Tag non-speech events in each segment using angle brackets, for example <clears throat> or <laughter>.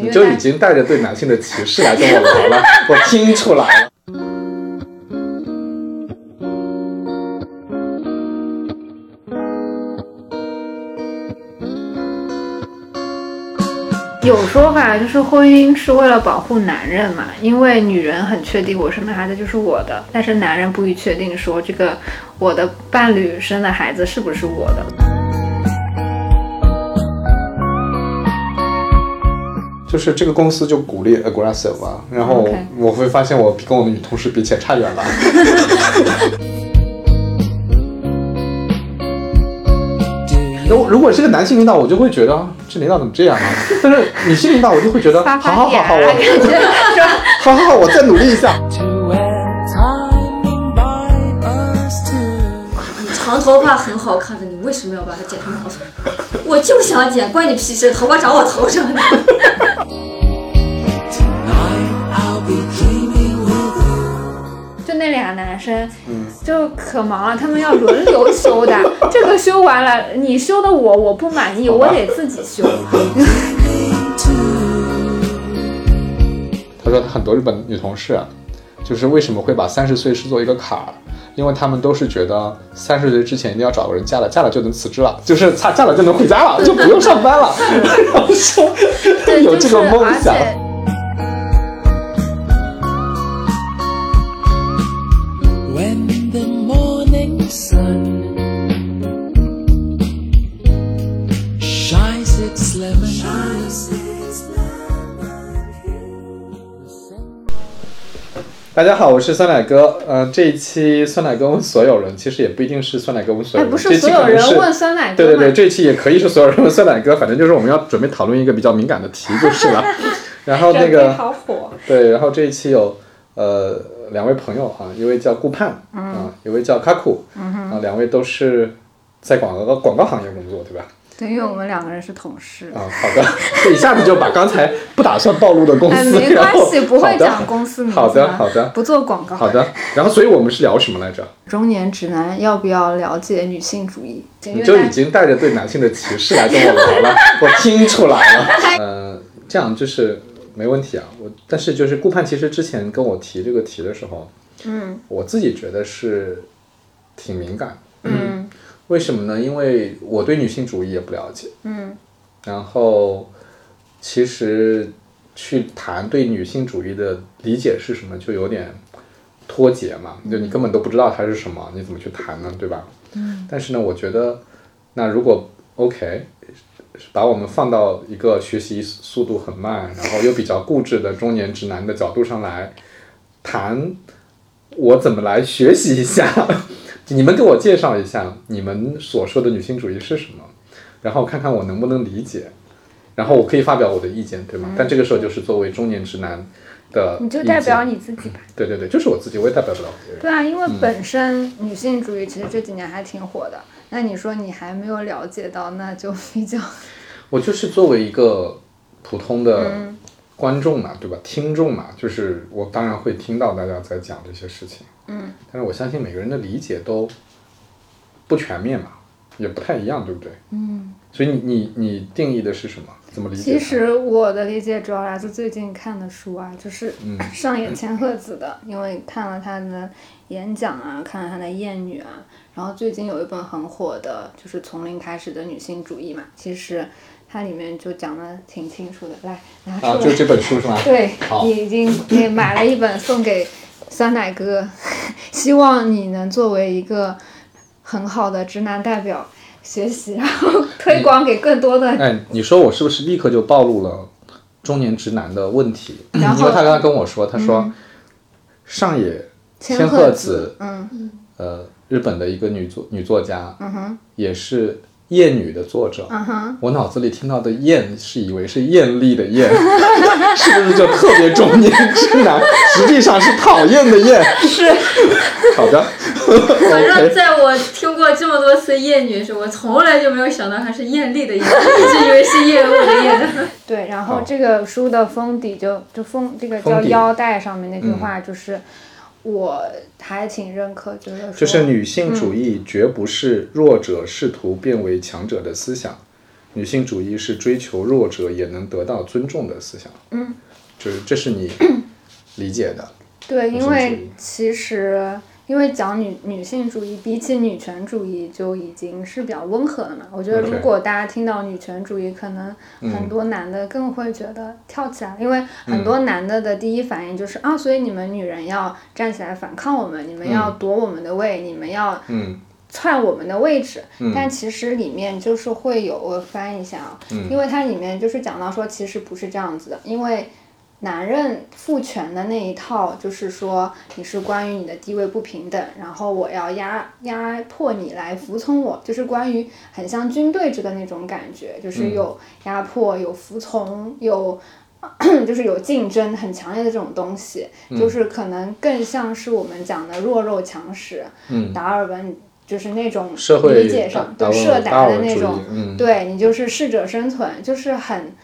你就已经带着对男性的歧视来跟我聊了，<laughs> 我听出来了。有说法就是婚姻是为了保护男人嘛，因为女人很确定我生的孩子就是我的，但是男人不予确定说这个我的伴侣生的孩子是不是我的。就是这个公司就鼓励 aggressive 啊，然后我会发现我跟我的女同事比起来差远了。<laughs> 如如果是个男性领导，我就会觉得啊这领导怎么这样啊？但是女性领导，我就会觉得好好好好，我？好好 <laughs> 好，我再努力一下。<laughs> 长头发很好看的，你为什么要把它剪成长头发？我就想剪，关你屁事！头发长我头上. <laughs> 就那俩男生，就可忙了，他们要轮流修的。<laughs> 这个修完了，你修的我我不满意，我得自己修。<laughs> 他说很多日本女同事啊，就是为什么会把三十岁视作一个坎儿，因为他们都是觉得三十岁之前一定要找个人嫁了，嫁了就能辞职了，<laughs> 就是嫁嫁了就能回家了，就不用上班了。<laughs> 然后说，有这个梦而想。大家好，我是酸奶哥。呃，这一期酸奶哥问所有人，其实也不一定是酸奶哥问所哎，有人，不这期是所有人问酸奶哥对对对，这一期也可以是所有人问酸奶哥，反正就是我们要准备讨论一个比较敏感的题就是了。<laughs> 然后那个好火，对，然后这一期有呃两位朋友啊，一位叫顾盼，啊，一位叫卡库，啊，两位都是在广告广告行业工作，对吧？对，因为我们两个人是同事。啊，好的，这 <laughs> 一下子就把刚才不打算暴露的公哎，司，没关系，不会讲公司名字好的好的不做广告。好的，然后所以我们是聊什么来着？中年直男要不要了解女性主义？你就已经带着对男性的歧视来跟我聊了，<laughs> 我听出来了。<laughs> 呃，这样就是没问题啊。我但是就是顾盼其实之前跟我提这个题的时候，嗯我自己觉得是挺敏感。嗯为什么呢？因为我对女性主义也不了解，嗯然后其实去谈对女性主义的理解是什么，就有点脱节嘛，就你根本都不知道它是什么，你怎么去谈呢？对吧？嗯。但是呢，我觉得，那如果 OK，把我们放到一个学习速度很慢，然后又比较固执的中年直男的角度上来谈，我怎么来学习一下？你们给我介绍一下你们所说的女性主义是什么，然后看看我能不能理解，然后我可以发表我的意见，对吗？但这个时候就是作为中年直男的，你就代表，你自己吧。对对对，就是我自己，我也代表不了别人。对啊，因为本身女性主义其实这几年还挺火的。那你说你还没有了解到，那就比较我就是作为一个普通的观众嘛，对吧？听众嘛，就是我当然会听到大家在讲这些事情，嗯，但是我相信每个人的理解都不全面嘛，也不太一样，对不对？嗯，所以你你你定义的是什么？怎么理解？其实我的理解主要来自最近看的书啊，就是嗯 <coughs> 上野千鹤子的，因为看了她的演讲啊，看了她的《艳女》啊，然后最近有一本很火的，就是从零开始的女性主义嘛，其实它里面就讲的挺清楚的。来，拿出来。啊，就这本书是吗？对你已经你买了一本送给酸奶哥，<laughs> 希望你能作为一个很好的直男代表学习，然后推广给更多的。哎，你说我是不是立刻就暴露了中年直男的问题？然后因为他刚刚跟我说，他说、上野千鹤鹤子，嗯呃，日本的一个女作女作家，嗯哼也是《艳女》的作者。我脑子里听到的“艳”是以为是艳丽的“艳”，<laughs> 是不是就特别中年直男？实际上是讨厌的“厌”。是 <laughs> 好的反正。<laughs> 在我听过这么多次艳女时，我从来就没有想到她是艳丽的艳，一直以为是厌恶的厌。对。然后这个书的封底就就封这个叫腰带上面那句嗯话，就是、我还挺认可，觉得就是女性主义绝不是弱者试图变为强者的思想，女性主义是追求弱者也能得到尊重的思想。嗯，就是这是你理解的。对，因为其实因为讲女女性主义，比起女权主义就已经是比较温和了嘛。我觉得如果大家听到女权主义，可能嗯。很多男的更会觉得跳起来，因为很多男的的第一反应就是、啊，所以你们女人要站起来反抗我们，你们要夺我们的位，你们要嗯。篡我们的位置，嗯。但其实里面就是会有我翻一下啊，因为它里面就是讲到说，其实不是这样子的，因为男人父权的那一套就是说你是关于你的地位不平等，然后我要压压迫你来服从我，就是关于很像军队制的那种感觉，就是有压迫、有服从、有。<clears throat> 就是有竞争很强烈的这种东西，就是可能更像是我们讲的弱肉强食，嗯，达尔文就是那种社会理解上达对社达的那种，嗯。对你就是适者生存，就是很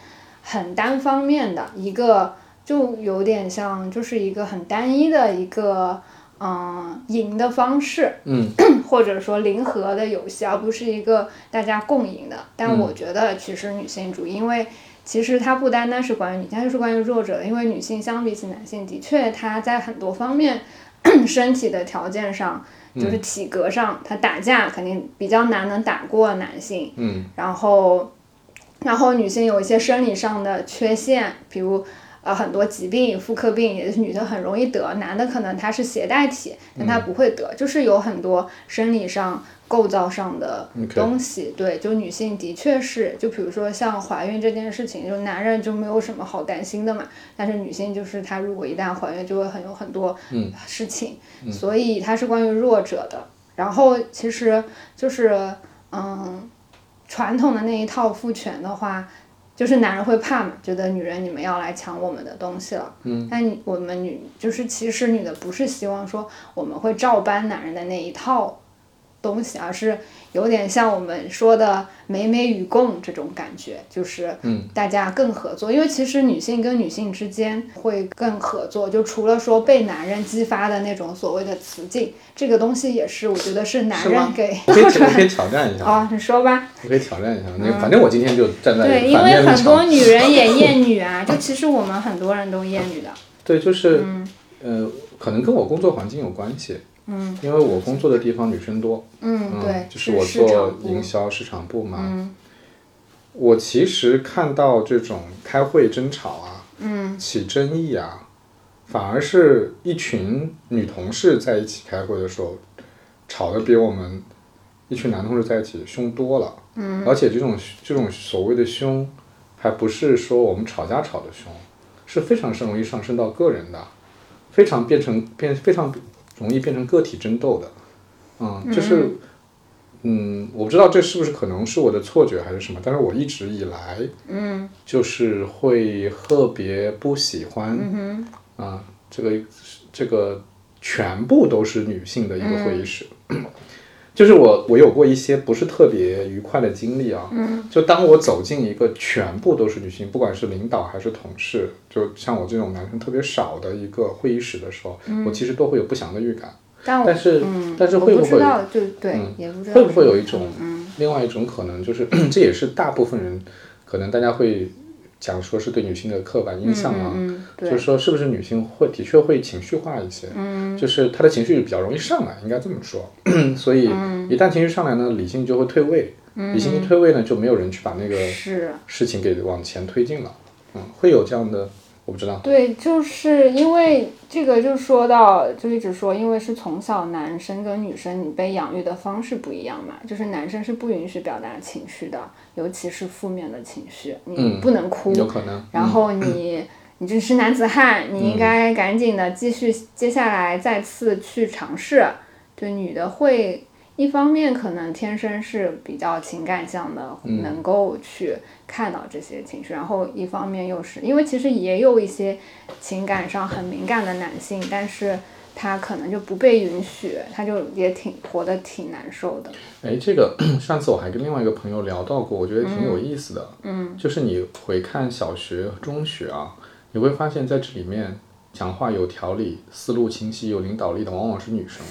很单方面的一个，就有点像就是一个很单一的一个嗯赢的方式，嗯 <clears throat> 或者说零和的游戏，而不是一个大家共赢的。但我觉得其实女性主义，因为其实它不单单是关于女性，它就是关于弱者的。因为女性相比起男性，的确她在很多方面 <clears throat> 身体的条件上，就是体格上，她打架肯定比较难能打过男性。嗯然后，然后女性有一些生理上的缺陷，比如呃很多疾病，妇科病也是女的很容易得，男的可能他是携带体，但他不会得，就是有很多生理上。构造上的东西对，就女性的确是，就比如说像怀孕这件事情，就男人就没有什么好担心的嘛，但是女性就是她如果一旦怀孕，就会很有很多事情，所以它是关于弱者的。然后其实就是嗯，传统的那一套父权的话，就是男人会怕嘛，觉得女人你们要来抢我们的东西了。嗯。但你我们女就是其实女的不是希望说我们会照搬男人的那一套东西，而是有点像我们说的美美与共这种感觉，就是大家更合作。因为其实女性跟女性之间会更合作，就除了说被男人激发的那种所谓的雌竞，这个东西也是我觉得是男人给我可以 <laughs> 我可以挑战一下，哦，你说吧。我可以挑战一下。那反正我今天就站在对，因为。很多女人也厌 <laughs> 女啊，就其实我们很多人都厌女的。对，就是嗯呃，可能跟我工作环境有关系。嗯，因为我工作的地方女生多。嗯，嗯，对，就是我做营销市场部嘛。嗯我其实看到这种开会争吵啊，嗯起争议啊，反而是一群女同事在一起开会的时候，吵得比我们一群男同事在一起凶多了。嗯，而且这种这种所谓的凶，还不是说我们吵架吵的凶，是非常是容易上升到个人的，非常变成变非常容易变成个体争斗的。嗯，就是。嗯，我不知道这是不是可能是我的错觉还是什么，但是我一直以来，嗯就是会特别不喜欢，嗯啊，这个这个全部都是女性的一个会议室，就是我我有过一些不是特别愉快的经历啊，嗯就当我走进一个全部都是女性，不管是领导还是同事，就像我这种男生特别少的一个会议室的时候，我其实都会有不祥的预感。但但是、嗯，但是会不会不，就对，嗯也不知道会不会有一种嗯另外一种可能，就是 <clears throat> 这也是大部分人可能大家会讲说是对女性的刻板印象啊，就是说是不是女性会的确会情绪化一些，嗯就是她的情绪比较容易上来，应该这么说。<clears throat> 所以嗯一旦情绪上来呢，理性就会退位，理性一退位呢，就没有人去把那个。事情给往前推进了。嗯，会有这样的，我不知道。对，就是因为这个，就说到，就一直说，因为是从小男生跟女生你被养育的方式不一样嘛，就是男生是不允许表达情绪的，尤其是负面的情绪，你嗯不能哭，有可能。然后你 <clears throat> 你这是男子汉，你嗯应该赶紧的继续，接下来再次去尝试。对女的会。一方面可能天生是比较情感向的，嗯能够去看到这些情绪，然后一方面又是因为其实也有一些情感上很敏感的男性，但是他可能就不被允许，他就也挺活得挺难受的。哎，这个 <clears throat> 上次我还跟另外一个朋友聊到过，我觉得挺有意思的。嗯，就是你回看小学、中学啊，你会发现在这里面讲话有条理、思路清晰、有领导力的，往往是女生。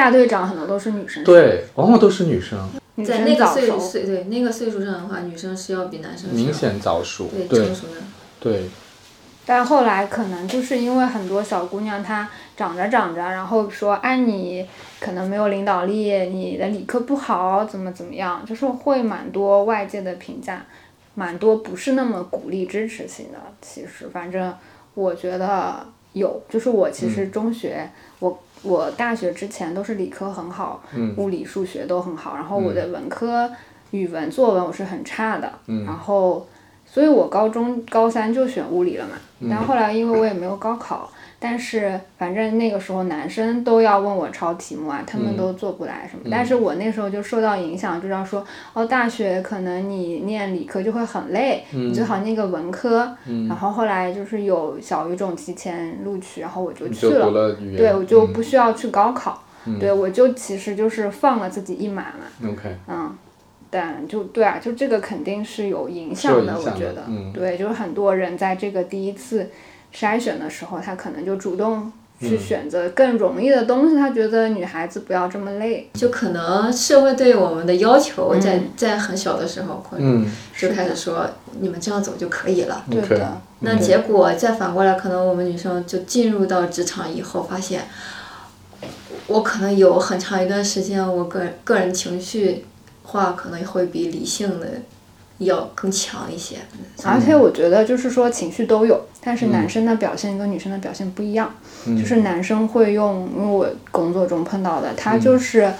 大队长很多都是女生，对，往往都是女生。女生在那个早熟。岁岁对那个岁数上的话，女生是要比男生明显早熟，对对成熟的。对，但后来可能就是因为很多小姑娘她长着长着，然后说哎你可能没有领导力，你的理科不好，怎么怎么样，就是会蛮多外界的评价，蛮多不是那么鼓励支持性的。其实反正我觉得有，就是我其实中学、我。我大学之前都是理科很好，嗯。物理、数学都很好，然后我的文科、语文、作文我是很差的，嗯。然后所以我高中高三就选物理了嘛。嗯。然后后来因为我也没有高考，但是反正那个时候男生都要问我抄题目啊，他们都做不来什么。但是我那时候就受到影响，就知道说哦，大学可能你念理科就会很累，你最好念个文科。然后后来就是有小语种提前录取，然后我就去了。了，对，我就嗯不需要去高考。对，我就其实就是放了自己一马嘛。OK，嗯，但就对啊，就这个肯定是有影响的，响的我觉得，嗯对，就是很多人在这个第一次筛选的时候，他可能就主动去嗯。选择更容易的东西，他觉得女孩子不要这么累。就可能社会对我们的要求在，在很小的时候，可能嗯。就开始说你们这样走就可以了。对的，那结果再反过来，可能我们女生就进入到职场以后，发现我可能有很长一段时间，我个人个人情绪化可能会比理性的要更强一些。而且我觉得就是说情绪都有，但是男生的表现跟女生的表现不一样。就是男生会用，因为我工作中碰到的，他就是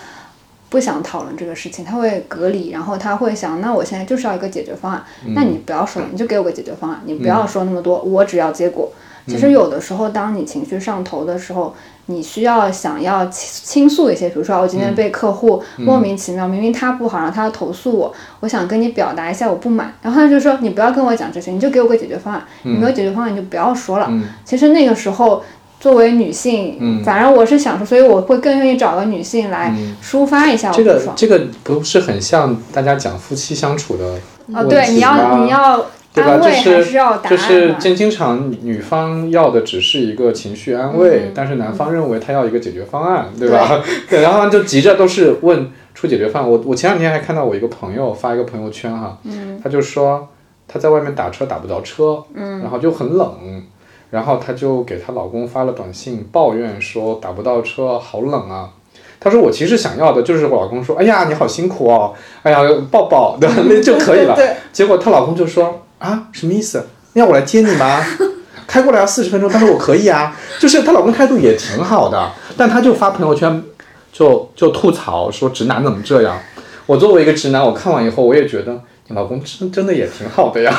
不想讨论这个事情，他会隔离，然后他会想，那我现在就是要一个解决方案，那你不要说，你就给我个解决方案，你不要说那么多，我只要结果。其实有的时候，当你情绪上头的时候，你需要想要倾倾诉一些，比如说我今天被客户莫名其妙，明明他不好，然后他要投诉我，我想跟你表达一下我不满，然后他就说你不要跟我讲这些，你就给我个解决方案，你没有解决方案你就不要说了。其实那个时候。作为女性，反正我是想说，所以我会更愿意找个女性来抒发一下。我这。个这个不是很像大家讲夫妻相处的哦，对，你要你要对吧？就是就是？经经常女方要的只是一个情绪安慰，但是男方认为他要一个解决方案，对吧？<laughs> 对，然后就急着都是问出解决方案。我我前两天还看到我一个朋友发一个朋友圈哈，嗯他就说他在外面打车打不着车，嗯然后就很冷。然后她就给她老公发了短信，抱怨说打不到车，好冷啊。她说我其实想要的就是我老公说，哎呀你好辛苦哦，哎呀抱抱，对吧？那就可以了。<laughs> 对结果她老公就说啊什么意思？要我来接你吗？<laughs> 开过来要四十分钟，她说我可以啊。就是她老公态度也挺好的，但她就发朋友圈就就吐槽说直男怎么这样。我作为一个直男，我看完以后我也觉得。你老公真真的也挺好的呀，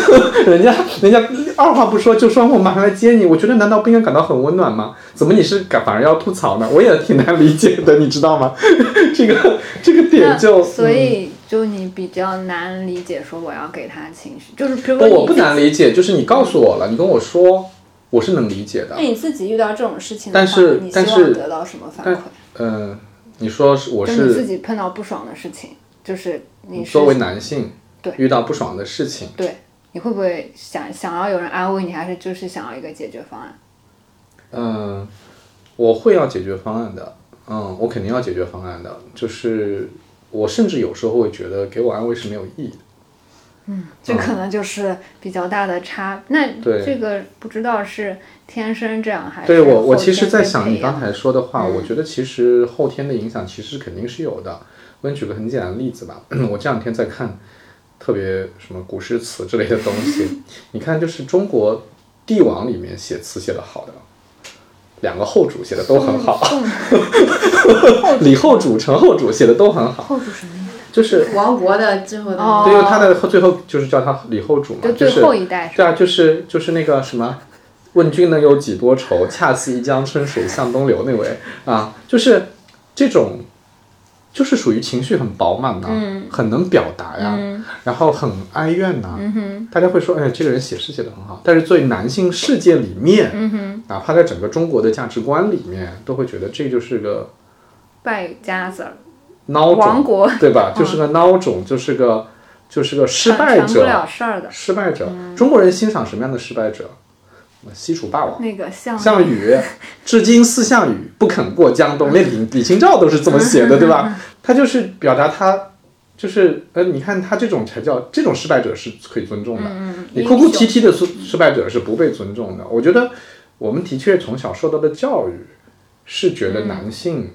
<laughs> 人家人家二话不说就说我马上来接你，我觉得难道不应该感到很温暖吗？怎么你是感反而要吐槽呢？我也挺难理解的，你知道吗？<laughs> 这个这个点就所以就你比较难理解，说我要给他情绪，就是比如不，说我不难理解，就是你告诉我了，你跟我说，我是能理解的那。你自己遇到这种事情的话，但是你希但是望得到什么反馈？嗯、你说是我是你自己碰到不爽的事情，就是你是作为男性，对遇到不爽的事情，对，你会不会想想要有人安慰你，还是就是想要一个解决方案？嗯，我会要解决方案的，嗯，我肯定要解决方案的，就是我甚至有时候会觉得给我安慰是没有意义的。嗯这可能就是比较大的差。那这个不知道是天生这样还是对我，我其实在想你刚才说的话，我觉得其实后天的影响其实肯定是有的。我给你举个很简单的例子吧，<clears throat> 我这两天在看特别什么古诗词之类的东西，<laughs> 你看就是中国帝王里面写词写的好的，两个后主写的都很好，<laughs> 李后主、陈后主写的都很好，后主什么意思？就是亡国的最后的哦对，因为他的最后就是叫他李后主嘛，就就是最后一代是？对啊，就是就是那个什么，问君能有几多愁？恰似一江春水向东流那位啊，就是这种，就是属于情绪很饱满呐、很能表达呀，然后很哀怨呐、大家会说，哎，这个人写诗写的很好，但是作为男性世界里面，哪怕在整个中国的价值观里面，都会觉得这就是个败家子儿，孬种，对吧？就是个孬种，就是个就是个失败者成不，了事儿的。失败者，中国人欣赏什么样的失败者？西楚霸王那个项项羽，至今思项羽不肯过江东，连李李清照都是这么写的，<laughs> 对吧？他就是表达他就是呃，你看他这种才叫这种失败者是可以尊重的，你哭哭啼啼的失失败者是不被尊重的。我觉得我们的确从小受到的教育是觉得男性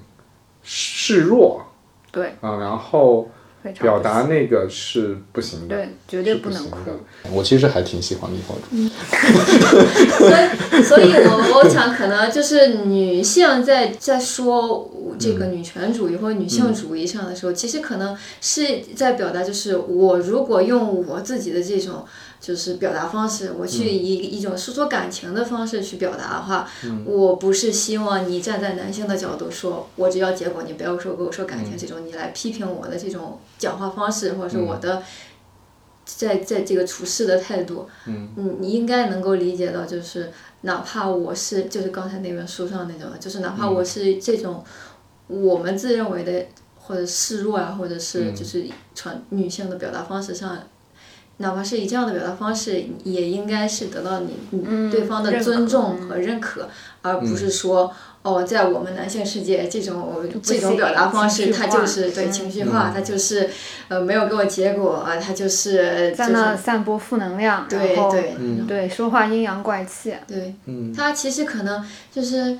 示弱对，啊、然后表达那个是不行的，对，绝对不能哭。我其实还挺喜欢立后主义，<laughs> 所以，<laughs> 所以我我想可能就是女性在在说这个女权主义或者女性主义上的时候，其实可能是在表达，就是我如果用我自己的这种就是表达方式，我去以一种诉说感情的方式去表达的话，我不是希望你站在男性的角度说，我只要结果，你不要说跟我说感情这种，你来批评我的这种讲话方式，或者是我的。在在这个处事的态度，嗯，你应该能够理解到，就是哪怕我是就是刚才那本书上那种，就是哪怕我是这种我们自认为的或者示弱啊，或者是就是传女性的表达方式上，哪怕是以这样的表达方式，也应该是得到你你对方的尊重和认可，而不是说。哦，在我们男性世界，这种这种表达方式，它情绪化就是对嗯。情绪化，它就是呃没有给我结果啊，它就是在就是那散播负能量，对然后对对说话阴阳怪气，对，嗯。他其实可能就是，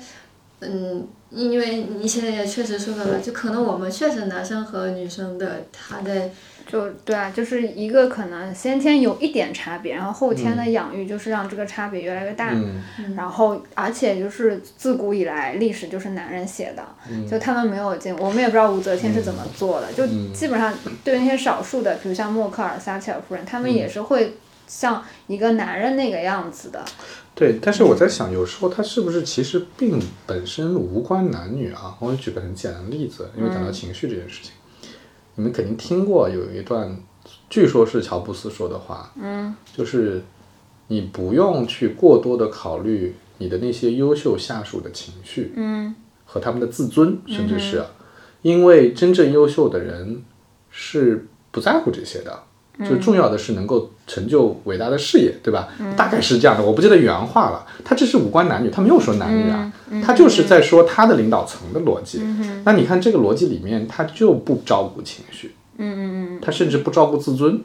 嗯，因为你现在也确实说到了，就可能我们确实男生和女生的他在就对啊，就是一个可能先天有一点差别，然后后天嗯的养育就是让这个差别越来越大。嗯然后，而且就是自古以来历史就是男人写的，嗯就他们没有进，我们也不知道武则天是怎么做的，就嗯基本上对那些少数的，比如像默克尔、撒切尔夫人，他们嗯也是会像一个男人那个样子的。对，但是我在想，有时候他是不是其实并本身无关男女啊？我举个很简单的例子，因为讲到情绪这件事情，你们肯定听过有一段，据说是乔布斯说的话，嗯，就是你不用去过多的考虑你的那些优秀下属的情绪，嗯，和他们的自尊，甚至是，因为真正优秀的人是不在乎这些的。就重要的是能够成就伟大的事业，对吧？大概是这样的，我不记得原话了。他这是无关男女，他没有说男女啊，他就是在说他的领导层的逻辑。那你看这个逻辑里面，他就不照顾情绪，嗯嗯嗯，他甚至不照顾自尊，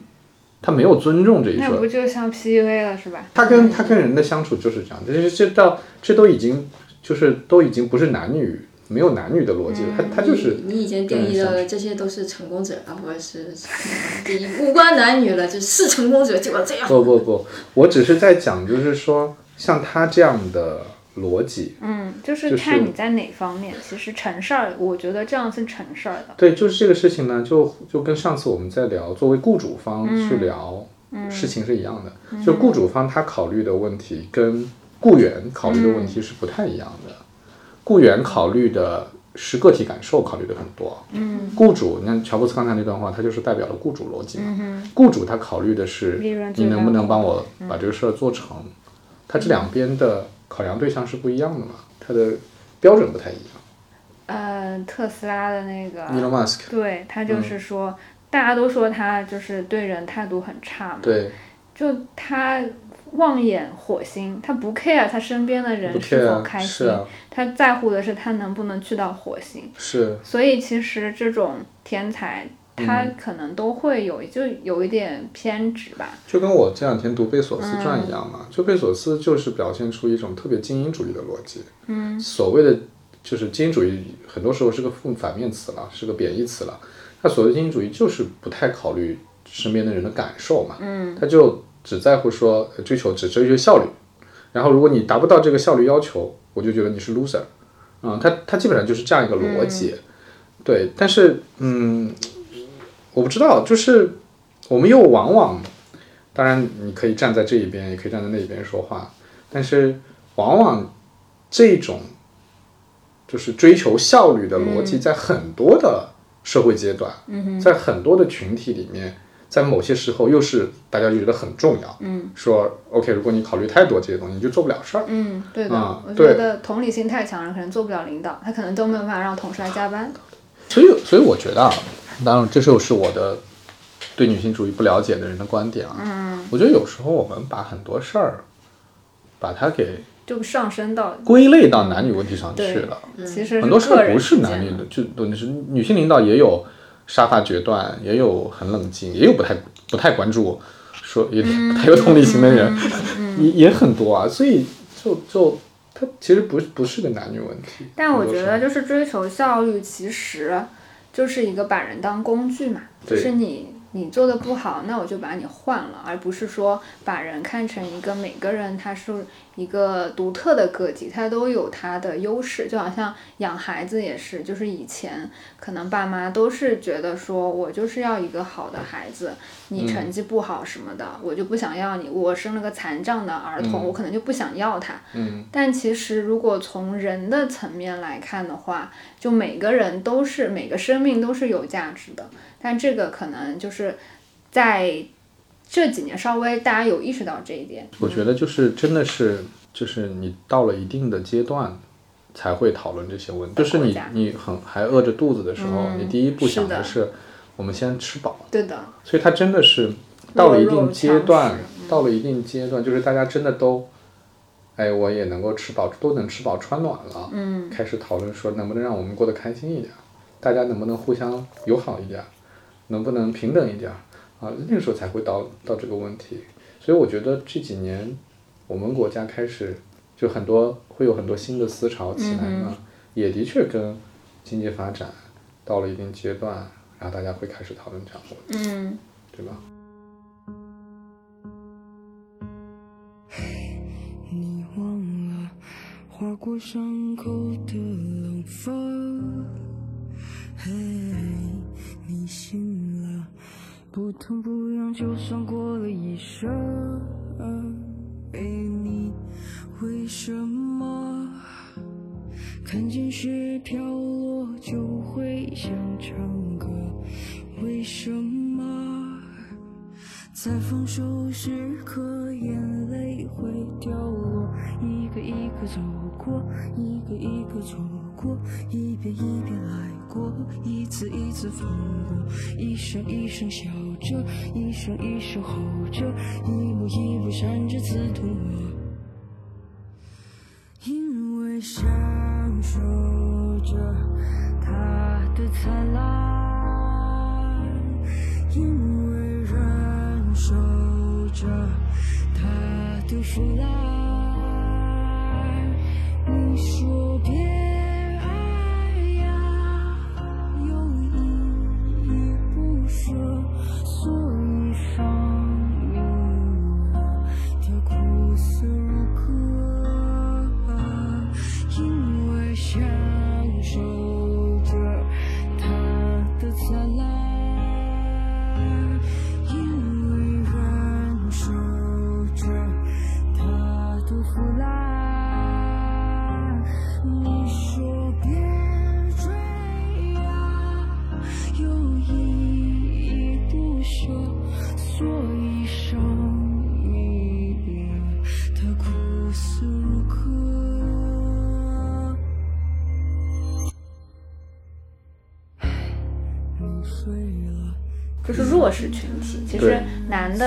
他没有尊重这一说那不。就像 PUA 了是吧？他跟他跟人的相处就是这样，这这到这都已经就是都已经不是男女没有男女的逻辑了，他他就是你你已经定义了这些都是成功者，而不是 <laughs> 无关男女了，就是成功者就要这样。不不不，我只是在讲，就是说像他这样的逻辑，嗯，就是就是看你在哪方面。其实成事儿，我觉得这样是成事儿的。对，就是这个事情呢，就就跟上次我们在聊作为雇主方去聊事情是一样的，就雇主方他考虑的问题跟雇员考虑的问题是不太一样的，雇员考虑的是个体感受，考虑的很多，嗯，雇主，你看乔布斯刚才那段话，他就是代表了雇主逻辑嘛，雇主他考虑的是你能不能帮我把这个事儿做成，他这两边的考量对象是不一样的嘛，他的标准不太一样。呃，特斯拉的那个 Elon Musk，对他就是说，大家都说他就是对人态度很差嘛，对，就他望眼火星，他不 care 他身边的人是否啊开心，啊，他在乎的是他能不能去到火星。是。所以其实这种天才，他嗯可能都会有就有一点偏执吧。就跟我这两天读贝索斯传嗯一样嘛，就贝索斯就是表现出一种特别精英主义的逻辑。嗯，所谓的就是精英主义，很多时候是个负反面词了，是个贬义词了。他所谓精英主义就是不太考虑身边的人的感受嘛，嗯，他就只在乎说呃追求只追求效率，然后如果你达不到这个效率要求，我就觉得你是 loser，啊、他他基本上就是这样一个逻辑，对，但是嗯，我不知道，就是我们又往往。当然，你可以站在这一边，也可以站在那一边说话，但是往往这种就是追求效率的逻辑，在很多的社会阶段，在很多的群体里面，在某些时候又是大家就觉得很重要。嗯，说 OK，如果你考虑太多这些东西，你就做不了事儿。嗯，对的，啊我觉得同理心太强了，可能做不了领导，他可能都没有办法让同事来加班。所以，所以我觉得啊，当然这就是我的对女性主义不了解的人的观点啊。嗯，我觉得有时候我们把很多事儿，把它给就上升到归类到男女问题上去对了。其实很多事个人儿不是男女的，就都是女性领导也有杀伐决断，也有很冷静，也有不太不太关注，说也不太有同理心的人，也也很多啊。所以就就它其实不不是个男女问题。但我觉得就是追求效率，其实就是一个把人当工具嘛，就是你你做的不好，那我就把你换了，而不是说把人看成一个每个人他是一个独特的个体，他都有他的优势，就好像养孩子也是，就是以前可能爸妈都是觉得说我就是要一个好的孩子，你成绩不好什么的，我就不想要你，我生了个残障的儿童，嗯。我可能就不想要他，嗯。但其实，如果从人的层面来看的话，就每个人都是每个生命都是有价值的。但这个可能就是在这几年稍微大家有意识到这一点。我觉得就是真的是，就是你到了一定的阶段，才会讨论这些问题。就是你你很还饿着肚子的时候，嗯你第一步想的是，我们先吃饱。对的，所以它真的是到了一定阶段到了一定阶段，就是大家真的都，哎，我也能够吃饱，都能吃饱穿暖了，嗯，开始讨论说能不能让我们过得开心一点，大家能不能互相友好一点，能不能平等一点啊？那个时候才会到到这个问题。所以我觉得这几年我们国家开始就很多会有很多新的思潮起来嗯呢，也的确跟经济发展到了一定阶段，然后大家会开始讨论这样的问题，嗯，对吧？你忘了划过伤口的冷风，嘿，你醒了，不痛不痒，就算过了一生。为你为什么看见雪飘落就会想唱歌？为什么？在放手时刻，眼泪会掉落，一个一个走过，一个一个错过，一遍一遍来过，一次一次放过，一声一声笑着，一声一声吼着，一幕一幕闪着刺痛我，因为享受着它的灿烂，因为忍受着它的腐烂。你说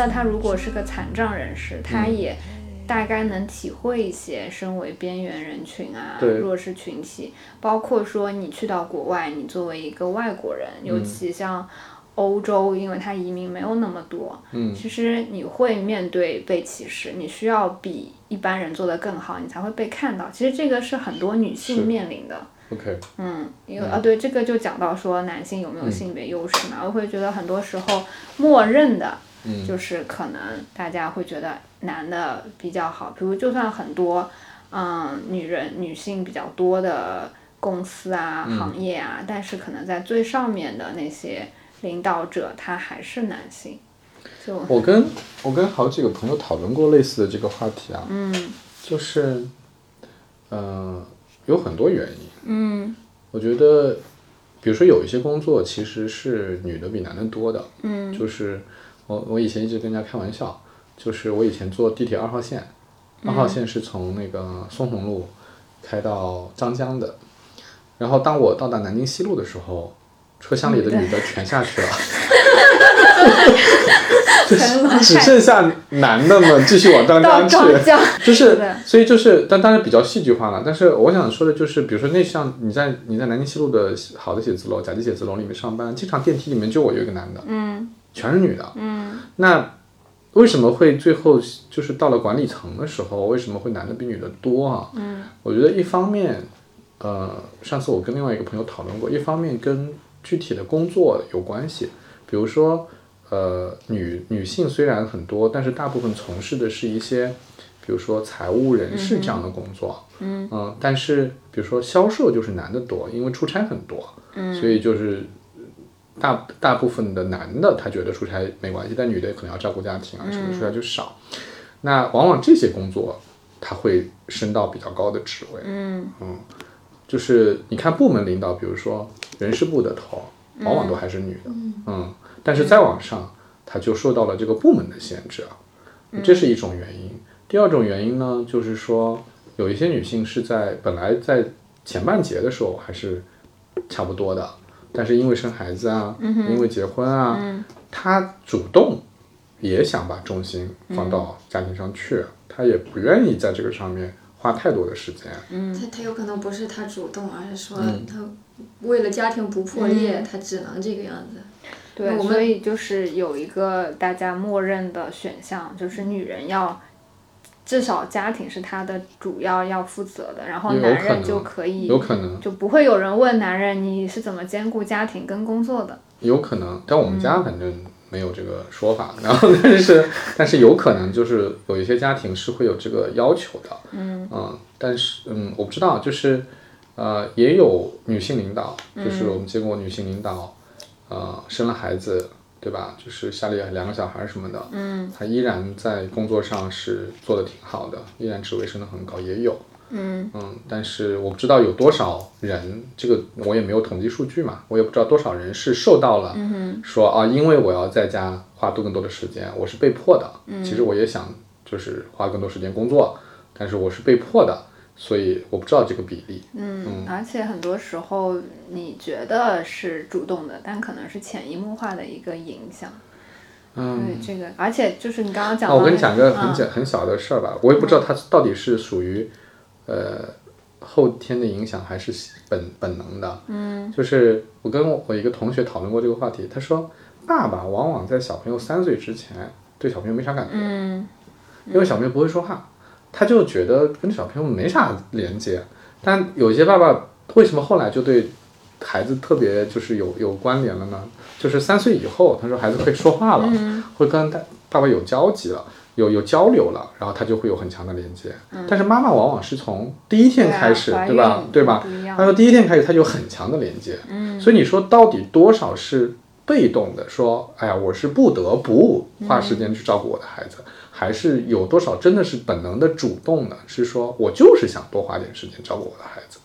男的他如果是个残障人士，他也大概能体会一些身为边缘人群啊、对弱势群体，包括说你去到国外，你作为一个外国人，尤其像。欧洲，因为他移民没有那么多，嗯其实你会面对被歧视，你需要比一般人做得更好，你才会被看到。其实这个是很多女性面临的。OK，嗯，因为啊，对，这个就讲到说男性有没有性别优势嘛，我会觉得很多时候默认的，嗯。就是可能大家会觉得男的比较好，比如就算很多，嗯，女人女性比较多的公司啊、嗯。行业啊，但是可能在最上面的那些领导者，他还是男性，就我跟我跟好几个朋友讨论过类似的这个话题啊，嗯。就是，呃，有很多原因。嗯。我觉得，比如说有一些工作其实是女的比男的多的，嗯。就是我我以前一直跟人家开玩笑，就是我以前坐地铁二号线，二号线是从那个松虹路开到张江的，然后当我到达南京西路的时候，车厢里的女的全下去了，<laughs> 只剩下男的们继续往张江去。江，就是，所以就是，但当然比较戏剧化了。但是我想说的就是，比如说那像你在你在南京西路的好的写字楼、甲级写字楼里面上班，经常电梯里面就我有一个男的，嗯全是女的。嗯。那为什么会最后就是到了管理层的时候，为什么会男的比女的多啊？嗯。我觉得一方面，呃，上次我跟另外一个朋友讨论过，一方面跟具体的工作有关系，比如说，呃，女女性虽然很多，但是大部分从事的是一些，比如说财务人事这样的工作，嗯。嗯、但是比如说销售就是男的多，因为出差很多，嗯。所以就是大大部分的男的他觉得出差没关系，但女的可能要照顾家庭啊什么，出差就少。那往往这些工作他会升到比较高的职位，嗯。就是你看部门领导，比如说人事部的头，往往都还是女的，嗯。但是再往上，他就受到了这个部门的限制啊，这是一种原因。第二种原因呢，就是说有一些女性是在本来在前半截的时候还是差不多的，但是因为生孩子啊，因为结婚啊，他主动也想把重心放到家庭上去，他也不愿意在这个上面花太多的时间。嗯。他他有可能不是他主动，而是说嗯。他为了家庭不破裂，他只能这个样子。对，所以就是有一个大家默认的选项，就是女人要至少家庭是他的主要要负责的，然后有男人就可以有可能，就不会有人问男人你是怎么兼顾家庭跟工作的。有可能，但我们家反正没有这个说法。<laughs> 然后，但是 <laughs> 但是有可能就是有一些家庭是会有这个要求的。嗯但是嗯，我不知道，就是呃，也有女性领导，就是我们见过女性领导，呃，生了孩子。对吧？就是家里两个小孩什么的，嗯，他依然在工作上是做的挺好的，依然职位升得很高，也有，嗯嗯，但是我不知道有多少人，这个我也没有统计数据嘛，我也不知道多少人是受到了说啊，因为我要在家花多更多的时间，我是被迫的。其实我也想就是花更多时间工作，但是我是被迫的，所以我不知道这个比例。嗯，而且很多时候你觉得是主动的，但可能是潜移默化的一个影响。嗯，对这个，而且就是你刚刚讲我跟你讲个很嗯。简很小的事儿吧，我也不知道它到底是属于呃后天的影响还是本本能的。嗯，就是我跟我我一个同学讨论过这个话题，他说爸爸往往在小朋友三岁之前对小朋友没啥感觉，嗯。因为小朋友不会说话，他就觉得跟小朋友没啥连接。但有些爸爸为什么后来就对孩子特别就是有有关联了呢？就是三岁以后，他说孩子会说话了，会跟他爸爸有交集了，有有交流了，然后他就会有很强的连接。但是妈妈往往是从第一天开始，怀对吧？对吧他说第一天开始他就有很强的连接。嗯所以你说到底多少是被动的？说，哎呀，我是不得不花时间去照顾我的孩子，还是有多少真的是本能的主动的？是说我就是想多花点时间照顾我的孩子，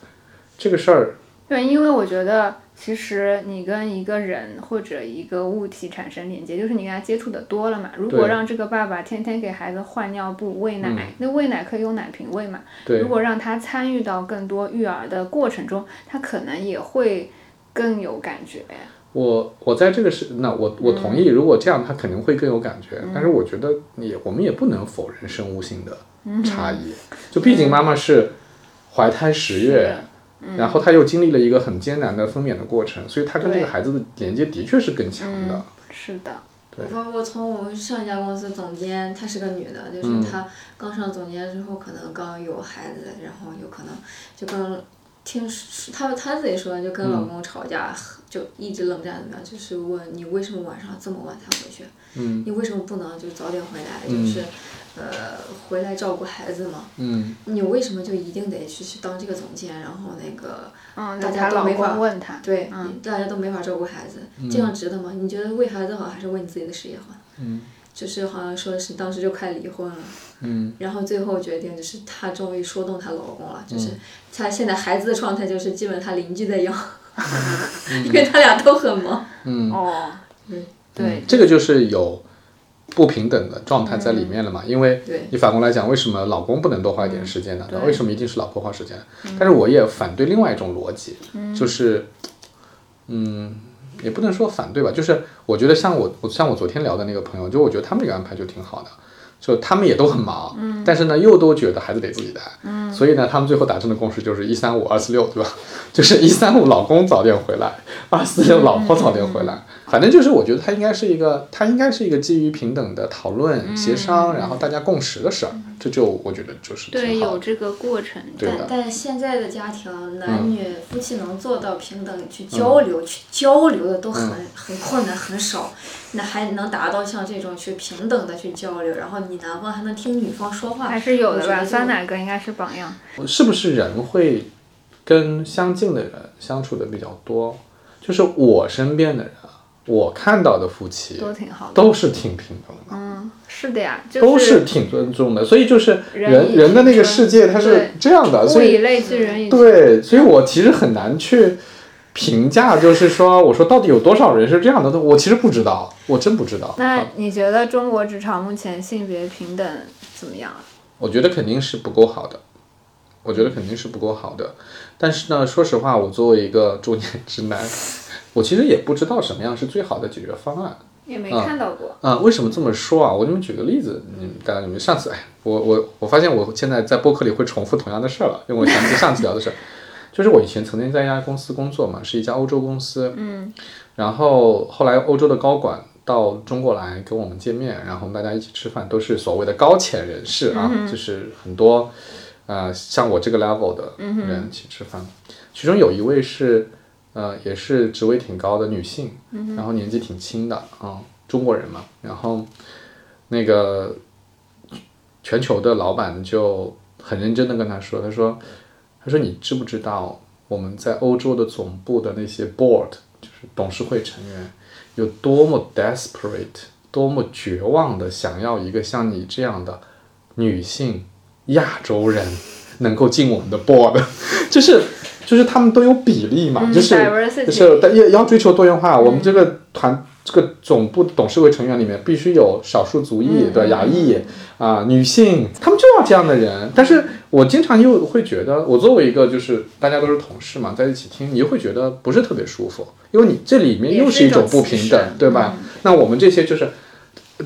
这个事儿，对，因为我觉得其实你跟一个人或者一个物体产生连接，就是你跟他接触的多了嘛。如果让这个爸爸天天给孩子换尿布、喂奶，嗯那喂奶可以用奶瓶喂嘛。对如果让他参与到更多育儿的过程中，他可能也会更有感觉。我我在这个是，那我我同意，如果这样他肯定会更有感觉，但是我觉得也我们也不能否认生物性的差异，就毕竟妈妈是怀胎十月。然后她又经历了一个很艰难的分娩的过程，所以她跟这个孩子的连接的确是更强的。嗯，是的，对我我从我们上一家公司总监，她是个女的，就嗯。是她刚上总监之后，可能刚有孩子，然后有可能就跟听她她自己说，就跟老公吵架，就一直冷战怎么样，就是问你为什么晚上这么晚才回去？嗯你为什么不能就早点回来？嗯就是呃回来照顾孩子嘛？嗯你为什么就一定得去去当这个总监？然后那个嗯，大家都没法公问她，对，嗯大家都没法照顾孩子，这样值得吗？你觉得为孩子好，还是为你自己的事业好？嗯就是好像说是当时就快离婚了，嗯。然后最后决定就是她终于说动她老公了，就是她现在孩子的状态就是基本她邻居在养，<laughs> 因为他俩都很忙。嗯，哦，嗯。对，这个就是有不平等的状态在里面了嘛？因为你反过来讲，为什么老公不能多花一点时间呢？对为什么一定是老婆花时间？但是我也反对另外一种逻辑，就是，嗯，也不能说反对吧，就是我觉得像我我像我昨天聊的那个朋友，就我觉得他们这个安排就挺好的。就他们也都很忙，嗯，但是呢，又都觉得孩子得自己带，嗯，所以呢，他们最后达成的共识就是一三五二四六，对吧？<laughs> 就是一三五老公早点回来，二四六老婆早点回来。反正就是我觉得它应该是一个，它应该是一个基于平等的讨论、协商，然后大家共识的事儿。这就我觉得就是对，有这个过程。对的但但现在的家庭，男女夫妻能做到平等去交流、去交流的都很、很困难，很少。那还能达到像这种去平等的去交流，然后你男方还能听女方说话，还是有的吧，酸奶哥应该是榜样。是不是人会跟相近的人相处的比较多？就是我身边的人啊，我看到的夫妻都挺好的。都是挺平等的。嗯，是的呀，就都是挺尊重的，所以就是人人人的那个世界它是这样的，物所以以类聚，人以群。对，所以我其实很难去评价，就是说，我说到底有多少人是这样的，我其实不知道，我真不知道。那啊你觉得中国职场目前性别平等怎么样啊？我觉得肯定是不够好的，我觉得肯定是不够好的。但是呢，说实话，我作为一个中年直男，我其实也不知道什么样是最好的解决方案。也没啊看到过。啊、为什么这么说啊？我给你们举个例子，你们大家有没有？上次哎，我我我发现我现在在播客里会重复同样的事儿了，因为我想起上次聊的事儿，<laughs> 就是我以前曾经在一家公司工作嘛，是一家欧洲公司，嗯，然后后来欧洲的高管到中国来跟我们见面，然后我们大家一起吃饭，都是所谓的高潜人士啊，就是很多呃像我这个 level 的人一起吃饭，其中有一位是呃也是职位挺高的女性，然后年纪挺轻的啊、中国人嘛，然后那个全球的老板就很认真的跟他说，他说他说你知不知道我们在欧洲的总部的那些 board 就是董事会成员有多么 desperate，多么绝望的想要一个像你这样的女性亚洲人能够进我们的 board，<laughs> 就是就是他们都有比例嘛，嗯就是就是但要要追求多元化，我们这个团这个总部董事会成员里面必须有少数族裔，对吧亚裔啊、女性，他们就要这样的人。但是我经常又会觉得，我作为一个就是大家都是同事嘛，在一起听，你又会觉得不是特别舒服，因为你这里面又是一种不平等，对吧？那我们这些就是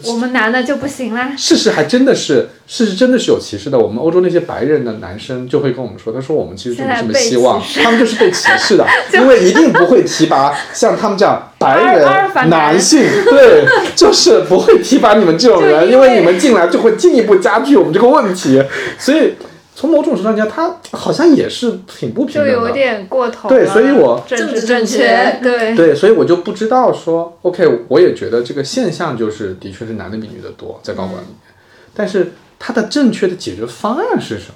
我们男的就不行啦。事实还真的是，事实真的是有歧视的。我们欧洲那些白人的男生就会跟我们说，他说我们其实就没什么希望，他们就是被歧视的，<laughs> 因为一定不会提拔像他们这样白人男男性，对，就是不会提拔你们这种人，因为你们进来就会进一步加剧我们这个问题。所以从某种程度上讲，他好像也是挺不平就等的。有点过头了。对所以我政治正确确，对，对，所以我就不知道说，OK，我也觉得这个现象就是的确是男的比女的多在高管里面，但是它的正确的解决方案是什么？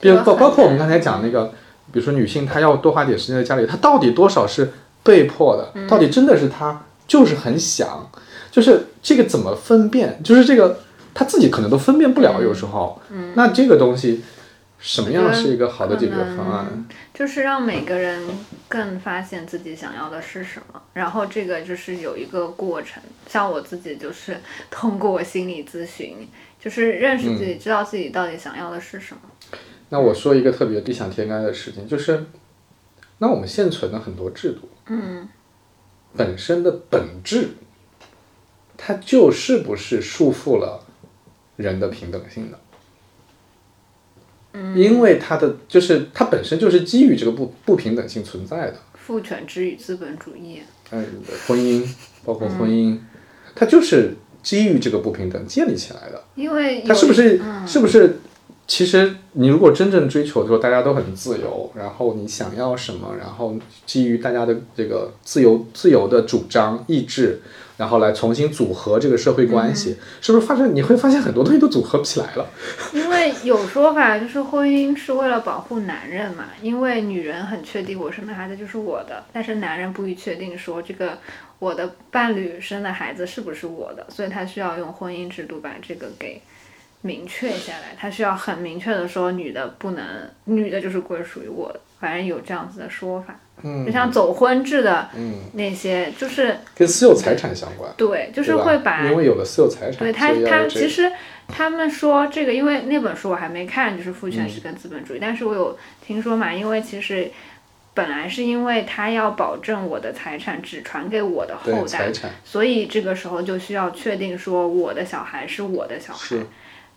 比如包包括我们刚才讲那个，比如说女性她要多花点时间在家里，她到底多少是被迫的，到底真的是她就是很想，就是这个怎么分辨？就是这个她自己可能都分辨不了，有时候，那这个东西什么样是一个好的解决方案？就是让每个人更发现自己想要的是什么，然后这个就是有一个过程。像我自己就是通过心理咨询，就是认识自己，知道自己到底想要的是什么。那我说一个特别异想天开的事情，就是，那我们现存的很多制度，嗯，本身的本质，它就是不是束缚了人的平等性的？嗯，因为它的就是它本身就是基于这个不不平等性存在的，父权制与资本主义，嗯，婚姻包括婚姻，它就是基于这个不平等建立起来的。因为有它是不是、嗯是不是？其实你如果真正追求说大家都很自由，然后你想要什么，然后基于大家的这个自由自由的主张意志，然后来重新组合这个社会关系，是不是发生你会发现很多东西都组合不起来了？<laughs> 因为有说法就是婚姻是为了保护男人嘛，因为女人很确定我生的孩子就是我的，但是男人不予确定说这个我的伴侣生的孩子是不是我的，所以他需要用婚姻制度把这个给明确下来，他需要很明确的说女的不能，女的就是归属于我的，反正有这样子的说法。嗯。就像走婚制的嗯，那些，就是跟私有财产相关，对，就是会把因为有了私有财产，对他他其实他们说这个，因为那本书我还没看，就是父权嗯。制跟资本主义，但是我有听说嘛，因为其实本来是因为他要保证我的财产只传给我的后代，所以这个时候就需要确定说我的小孩是我的小孩是。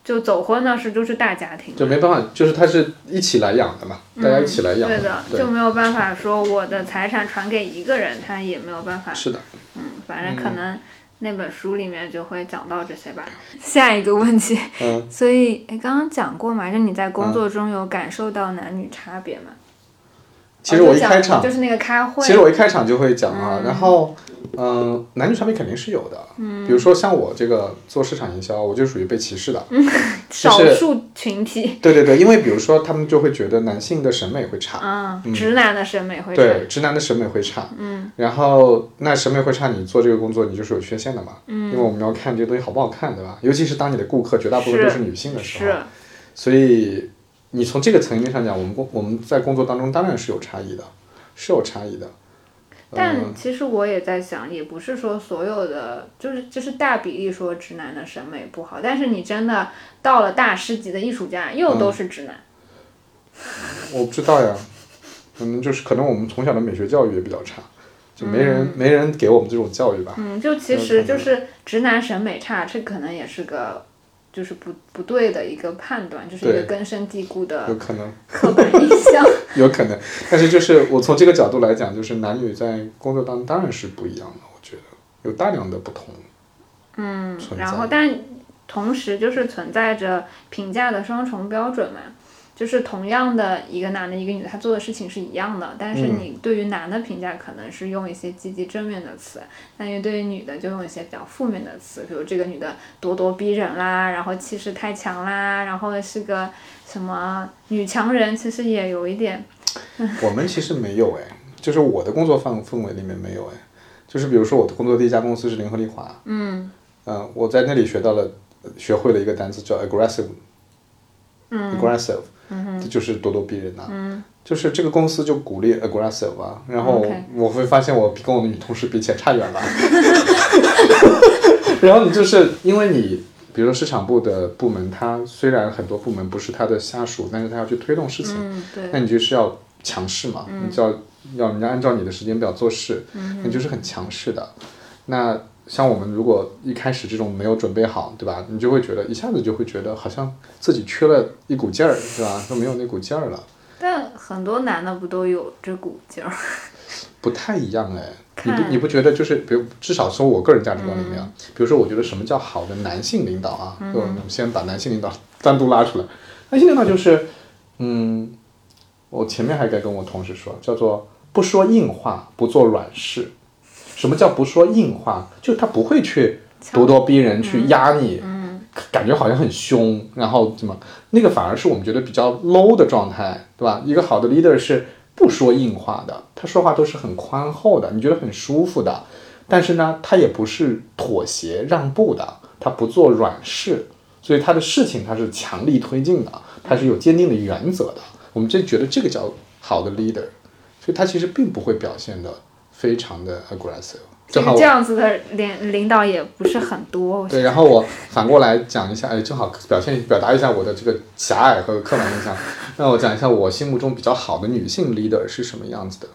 就走婚呢是就是大家庭，就没办法，就是他是一起来养的嘛，大家一起来养嗯对的，对就没有办法说我的财产传给一个人，他也没有办法。是的，嗯，反正可能那本书里面就会讲到这些吧。下一个问题，嗯，<laughs> 所以诶，刚刚讲过嘛，就你在工作中有感受到男女差别吗？其实我一开场，就是那个开会，其实我一开场就会讲啊，然后，嗯、男女差别肯定是有的，嗯，比如说像我这个做市场营销，我就属于被歧视的，<laughs> 少数群体，对对对，因为比如说他们就会觉得男性的审美会差，嗯，直男的审美会差，对，直男的审美会差，嗯，然后那审美会差，你做这个工作你就是有缺陷的嘛，嗯，因为我们要看这个东西好不好看，对吧？尤其是当你的顾客绝大部分都是女性的时候，是，所以你从这个层面上讲，我们工我们在工作当中当然是有差异的，是有差异的，但嗯其实我也在想，也不是说所有的，就是就是大比例说直男的审美不好，但是你真的到了大师级的艺术家，又嗯都是直男。<laughs> 我不知道呀，可能就是可能我们从小的美学教育也比较差，就没人、没人给我们这种教育吧。嗯，就其实就是直男审美差，这可能也是个就是不不对的一个判断，就是一个根深蒂固的有的可能，刻板印象。<laughs> 有可能，但是就是我从这个角度来讲，就是男女在工作当中当然是不一样的，我觉得有大量的不同。嗯，然后，但同时就是存在着评价的双重标准嘛，就是同样的一个男的，一个女的，他做的事情是一样的，但是嗯。你对于男的评价可能是用一些积极正面的词，但是对于女的就用一些比较负面的词，比如这个女的咄咄逼人啦，然后气势太强啦，然后是个什么女强人，其实也有一点，我们其实没有哎，就是我的工作氛氛围里面没有哎，就是比如说我的工作第一家公司是联合利华，嗯，呃，我在那里学到了，学会了一个单词叫 aggressive，嗯，aggressive，嗯这就是咄咄逼人呐、嗯，就是这个公司就鼓励 aggressive 啊，然后我会发现我比跟我的女同事比起来差远了，<laughs> 然后你就是因为你。比如说市场部的部门，它虽然很多部门不是他的下属，但是它要去推动事情，那你就是要强势嘛，你就要要人家按照你的时间表做事，你就是很强势的。那像我们如果一开始这种没有准备好，对吧？你就会觉得一下子就会觉得好像自己缺了一股劲儿，是吧？都没有那股劲儿了，但很多男的不都有这股劲儿？<laughs> 不太一样哎。你不你不觉得就是，比如至少从我个人价值观里面啊，比如说我觉得什么叫好的男性领导啊？就我们先把男性领导单独拉出来，男性领导就是，嗯，我前面还该跟我同事说，叫做不说硬话，不做软事。什么叫不说硬话？就是他不会去咄咄逼人，去压你，感觉好像很凶，然后怎么那个反而是我们觉得比较 low 的状态，对吧？一个好的 leader 是不说硬话的，他说话都是很宽厚的，你觉得很舒服的。但是呢，他也不是妥协让步的，他不做软事，所以他的事情他是强力推进的，他是有坚定的原则的。我们就觉得这个叫好的 leader，所以他其实并不会表现的非常的 aggressive。正好这样子的领领导也不是很多。对，然后我反过来讲一下，哎，正好表现表达一下我的这个狭隘和刻板印象。<laughs> 那我讲一下我心目中比较好的女性 leader 是什么样子的。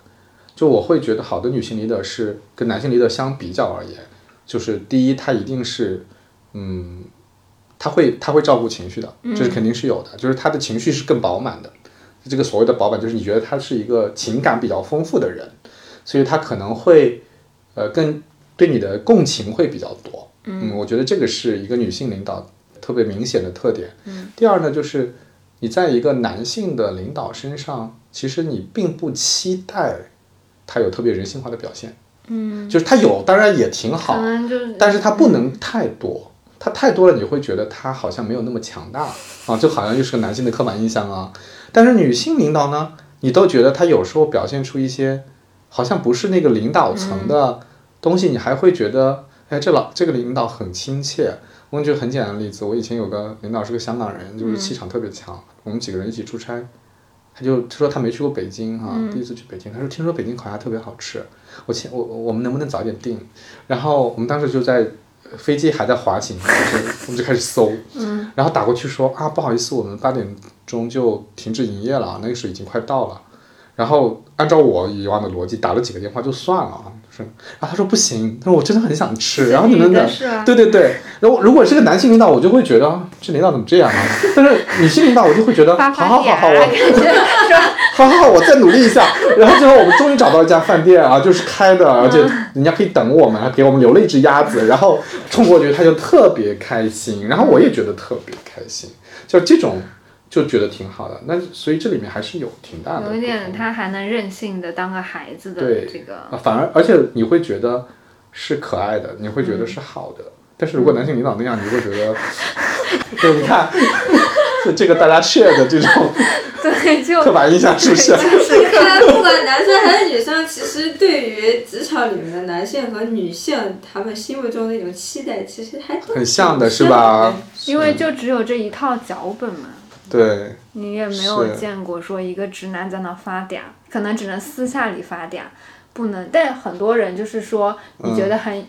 就我会觉得好的女性 leader 是跟男性 leader 相比较而言，就是第一，她一定是，嗯，她会她会照顾情绪的，这是肯定是有的，就是她的情绪是更饱满的。这个所谓的饱满，就是你觉得她是一个情感比较丰富的人，所以他可能会，呃，更对你的共情会比较多。嗯，我觉得这个是一个女性领导特别明显的特点。嗯，第二呢，就是你在一个男性的领导身上，其实你并不期待他有特别人性化的表现。嗯，就是他有，当然也挺好就是，但是他不能太多。他太多了，你会觉得他好像没有那么强大啊，就好像又是个男性的刻板印象啊。但是女性领导呢，你都觉得他有时候表现出一些好像不是那个领导层的东西，你还会觉得，哎，这老这个领导很亲切。我举个很简单的例子，我以前有个领导是个香港人，就是气场特别强，我们几个人一起出差。他就他说他没去过北京啊，第一次去北京。他说听说北京烤鸭特别好吃，我前我我们能不能早点订？然后我们当时就在飞机还在滑行，就是 <laughs> 我们就开始搜，嗯，然后打过去说啊不好意思，我们八点钟就停止营业了，那个时候已经快到了。然后按照我以往的逻辑，打了几个电话就算了啊，就是，然后他说不行，他说我真的很想吃，然后你们女的的是吧？对对对，然后如果是个男性领导，我就会觉得啊这领导怎么这样啊？<laughs> 但是女性领导，我就会觉得好好好好，我？好好 <laughs> 好，我再努力一下。然后最后我们终于找到一家饭店啊，就是开的，而且人家可以等我们，还给我们留了一只鸭子，然后冲过去他就特别开心，然后我也觉得特别开心，就这种就觉得挺好的。那所以这里面还是有挺大的有一点，他还能任性的当个孩子的对这个，啊，反而而且你会觉得是可爱的，你会觉得是好的。但是如果男性领导那样，你会觉得，对，<laughs> 你看，就 <laughs> 这个大家 share 的这种对，就 <laughs> 刻板印象是不是？就是看不管男生还是女生，其实对于职场里面的男性和女性，他们心目中的一种期待，其实还很像的是吧？因为就只有这一套脚本嘛。对，你也没有见过说一个直男在那发嗲，可能只能私下里发嗲，不能。但很多人就是说，你觉得很、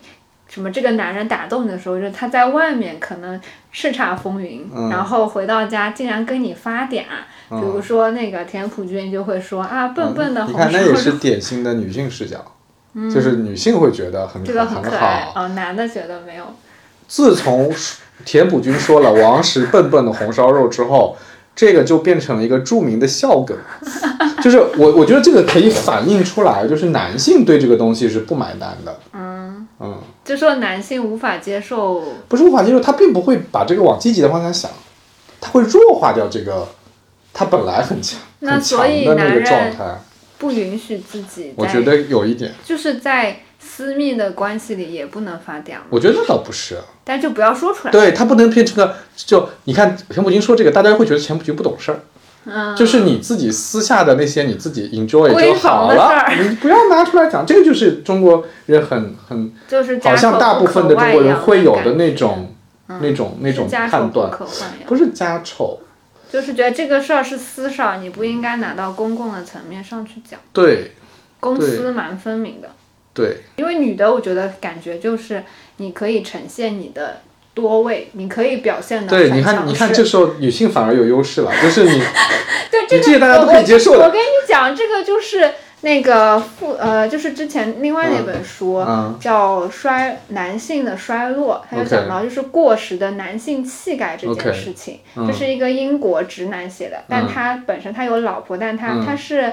什么这个男人打动你的时候，就是他在外面可能叱咤风云，嗯然后回到家竟然跟你发嗲。比如说那个田朴珺就会说啊，笨笨的嗯你看，那也是，典型的女性视角，就是女性会觉得很这个很可爱啊。哦，男的觉得没有。自从田朴珺说了王石笨笨的红烧肉之后，这个就变成了一个著名的笑梗。<laughs> 就是我我觉得这个可以反映出来，就是男性对这个东西是不买单的。嗯，嗯，就说男性无法接受，不是无法接受，他并不会把这个往积极的方向想，他会弱化掉这个他本来很强那很强所以的那个状态。不允许自己我觉得有一点，就是在私密的关系里也不能发嗲嘛，我觉得那倒不是。但就不要说出来。对他不能变成个，就你看田朴珺说这个，大家会觉得田朴珺不懂事儿，嗯，就是你自己私下的那些你自己 enjoy 闺就好了你不要拿出来讲。这个就是中国人很很就是家好像大部分的中国人会有的那觉种那种那种判断，不是家丑，就是觉得这个事儿是私事儿，你不应该拿到公共的层面上去讲，对公对私蛮分明的。对。因为女的，我觉得感觉就是你可以呈现你的多位，你可以表现的对，你看你看这时候女性反而有优势了，就是你 <laughs> 对这个大家都可以接受的。我我跟你讲，这个就是那个父呃，就是之前另外那本书、嗯。叫《衰男性的衰落》，他就讲到就是过时的男性气概这件事情。嗯。这是一个英国直男写的，但嗯。他本身他有老婆，但他、嗯。他是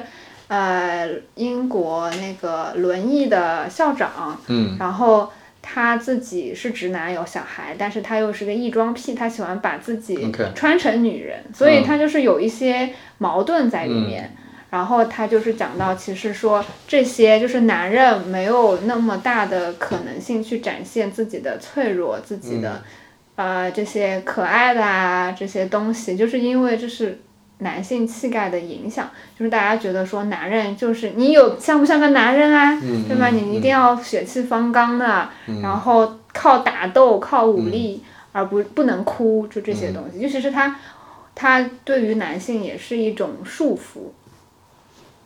呃英国那个轮椅的校长，嗯。然后他自己是直男，有小孩，但是他又是个异装癖，他喜欢把自己穿成女人，所以嗯他就是有一些矛盾在里面。然后他就是讲到，其实说这些就是男人没有那么大的可能性去展现自己的脆弱，自己的、呃这些可爱的啊这些东西，就是因为这是男性气概的影响，就是大家觉得说男人就是你有像不像个男人啊，嗯对吧？嗯你一定要血气方刚的，然后靠打斗、靠武力，而不不能哭，就这些东西。尤其是他，他对于男性也是一种束缚。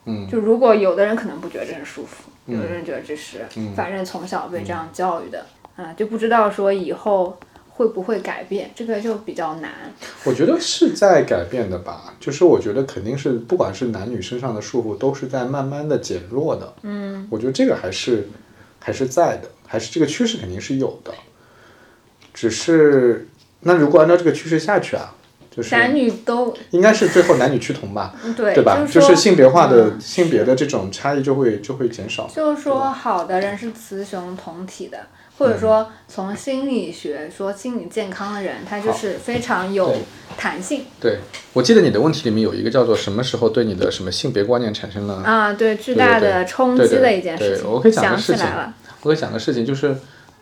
嗯。就如果有的人可能不觉得这是束缚，嗯。有的人觉得这是，反正从小被这样教育的，啊，就不知道说以后会不会改变，这个就比较难。我觉得是在改变的吧，就是我觉得肯定是不管是男女身上的束缚，都是在慢慢的减弱的。嗯，我觉得这个还是还是在的，还是这个趋势肯定是有的。只是那如果按照这个趋势下去啊，就是男女都应该是最后男女趋同吧，对，对吧？就是就是性别化的、嗯性别的这种差异就会就会减少。就是说，好的人是雌雄同体的，或者说从心理学说心理健康的人，他就是非常有弹性对，我记得你的问题里面有一个叫做什么时候对你的什么性别观念产生了啊，对，巨大的冲击的一件事情。对我可以讲个想事情起来了，我会讲个事情就是，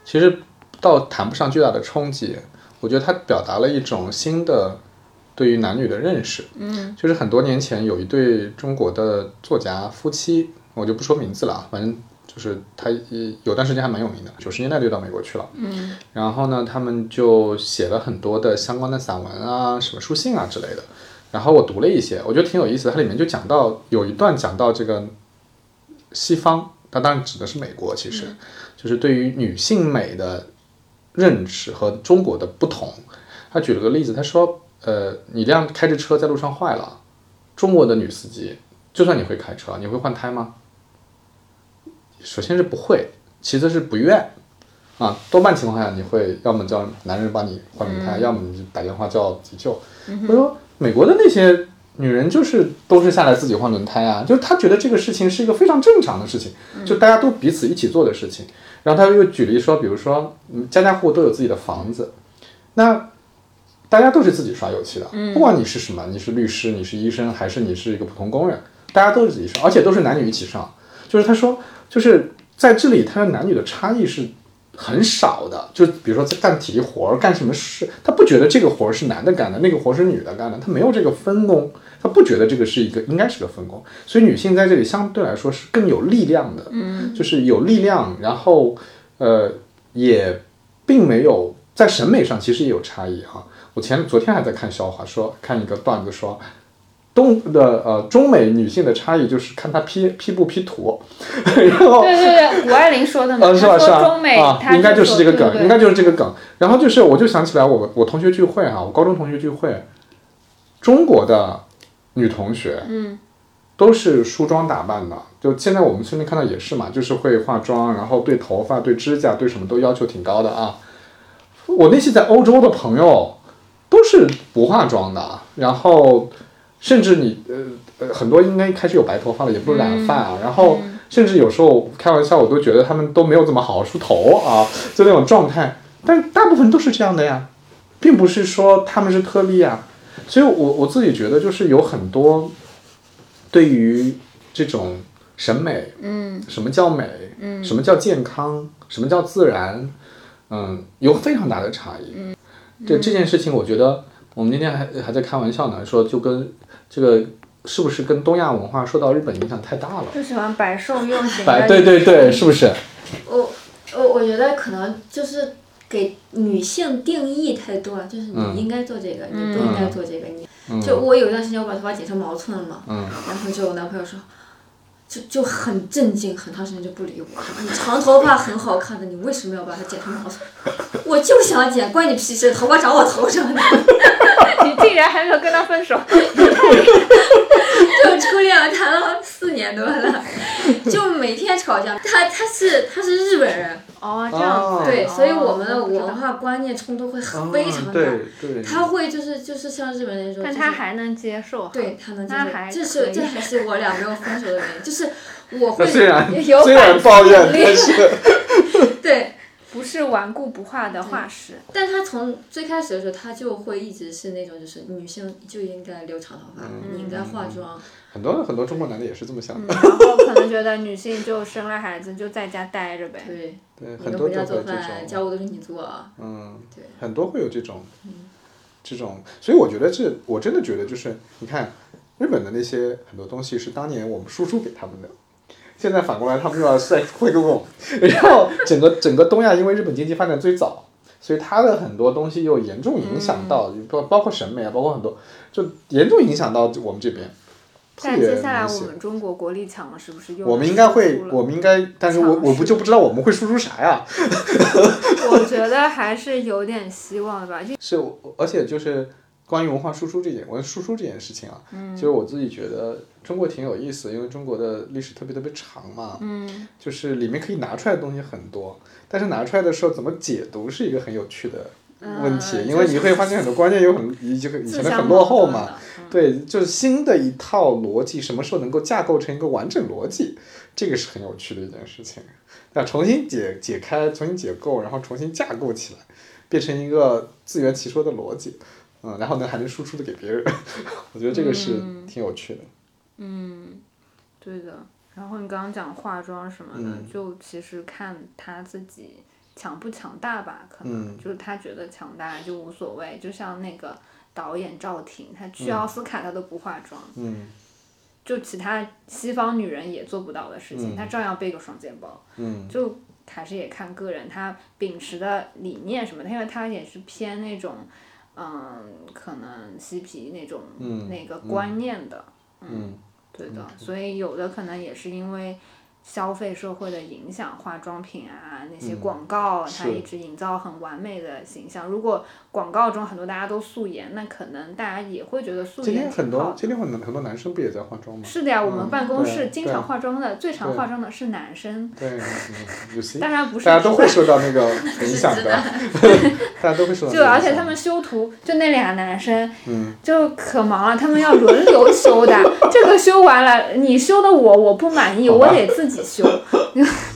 其实倒谈不上巨大的冲击，我觉得它表达了一种新的对于男女的认识。嗯，就是很多年前有一对中国的作家夫妻，我就不说名字了啊，反正就是他一有段时间还蛮有名的，九十年代就到美国去了。嗯，然后呢，他们就写了很多的相关的散文啊，什么书信啊之类的。然后我读了一些，我觉得挺有意思的。它里面就讲到有一段讲到这个西方，它当然指的是美国，其实、就是对于女性美的认识和中国的不同。他举了个例子，他说，呃，你这样开着车在路上坏了，中国的女司机就算你会开车，你会换胎吗？首先是不会，其次是不愿。啊，多半情况下你会要么叫男人帮你换轮胎，要么你就打电话叫急救。或者说美国的那些女人就是都是下来自己换轮胎啊，就是她觉得这个事情是一个非常正常的事情，就大家都彼此一起做的事情。然后他又举例说，比如说，嗯，家家户户都有自己的房子，那大家都是自己刷油漆的，不管你是什么，你是律师，你是医生，还是你是一个普通工人，大家都是自己上，而且都是男女一起上。就是他说，就是在这里，他的男女的差异是很少的。就比如说在干体力活儿、干什么事，他不觉得这个活儿是男的干的，那个活儿是女的干的，他没有这个分工，他不觉得这个是一个应该是个分工。所以女性在这里相对来说是更有力量的，嗯，就是有力量，然后呃也并没有在审美上其实也有差异哈。我前昨天还在看笑话，说看一个段子说。东的呃中美女性的差异就是看她 P P 不 P 图，<laughs> 然后对对对，谷爱凌说的嘛，呃，是吧？是吧？她说中美啊，应该就是这个梗，对对应该就是这个梗。然后就是，我就想起来我我同学聚会啊，我高中同学聚会，中国的女同学，嗯，都是梳妆打扮的。就现在我们身边看到也是嘛，就是会化妆，然后对头发、对指甲、对什么都要求挺高的啊。我那些在欧洲的朋友都是不化妆的，然后甚至你呃呃很多应该开始有白头发了，也不是染发啊，然后甚至有时候开玩笑，我都觉得他们都没有怎么好好梳头啊，就那种状态。但大部分都是这样的呀，并不是说他们是特例啊。所以我我自己觉得就是有很多对于这种审美，嗯，什么叫美，嗯，什么叫健康，什么叫自然，嗯，有非常大的差异。嗯，这这件事情，我觉得我们那天还还在开玩笑呢，说就跟这个是不是跟东亚文化受到日本影响太大了？就喜欢白瘦幼型的白对对对，是不是？我我我觉得可能就是给女性定义太多了，就是嗯你应该做这个，你不应该做这个。你就我有一段时间我把头发剪成毛寸了嘛，嗯然后就我男朋友说。就就很震惊，很长时间就不理我。你长头发很好看的，你为什么要把它剪成毛寸？<laughs> 我就想剪，关你屁事！头发长我头上的。<laughs> 你竟然还没有跟他分手，就初恋谈了四年多了，就每天吵架。他他是他是日本人，哦，这样子，对，哦所以我们的文化观念冲突会很非常大。哦对对，他会就是就是像日本人说，但就是他还能接受哈，对他能接受，这是这还是我俩没有分手的原因，就是我那会虽然有虽然反抱怨，抗力但是 <laughs> 对，不是顽固不化的化石。但他从最开始的时候，他就会一直是那种就是女性就应该留长头发，你应该化妆，很多很多中国男的也是这么想的，然后可能觉得女性就生了孩子就在家待着呗。对，对，很多都回家做。饭，家务都是你做，嗯，对，很多会有这种，这种，所以我觉得这，我真的觉得就是，你看日本的那些很多东西是当年我们输出给他们的，现在反过来他们又要再会给我们，然后整个整个东亚因为日本经济发展最早，所以它的很多东西又严重影响到，包、包括审美啊，包括很多，就严重影响到我们这边。但接下来我们中国国力强了，是不是又我们应该会我们应该，但是我我不就不知道我们会输出啥呀？<laughs> 我觉得还是有点希望的吧。就是，而且就是关于文化输出这件，文输出这件事情啊，其实我自己觉得中国挺有意思，因为中国的历史特别特别长嘛，嗯，就是里面可以拿出来的东西很多，但是拿出来的时候怎么解读是一个很有趣的问题，嗯因为你会发现很多观念有很以前以前的很落后嘛，对，就是新的一套逻辑，什么时候能够架构成一个完整逻辑，这个是很有趣的一件事情。那重新解解开，重新解构，然后重新架构起来，变成一个自圆其说的逻辑，嗯，然后呢还能输出的给别人，<laughs> 我觉得这个是嗯挺有趣的。嗯对的。然后你刚刚讲化妆什么的，嗯就其实看他自己强不强大吧，可能、嗯就是他觉得强大就无所谓。就像那个导演赵婷，她去嗯奥斯卡她都不化妆，嗯就其他西方女人也做不到的事情，嗯她照样背个双肩包。嗯就还是也看个人她秉持的理念什么的，因为她也是偏那种，嗯，可能嬉皮那种、嗯那个观念的，嗯对的，所以有的可能也是因为消费社会的影响，化妆品啊那些嗯广告，它一直营造很完美的形象。如果广告中很多大家都素颜，那可能大家也会觉得素今天很多。今天很多很多男生不也在化妆吗？是的呀，我们嗯办公室经常化妆的，最常化妆的是男生，对，嗯，有 <laughs> 些当然不是大家都会受到那个 <laughs> 影响的，大家都会受到。<laughs> 就而且他们修图，就那俩男生，嗯就可忙了，他们要轮流修的。这个修完了，你修的我我不满意，我得自己修。<laughs>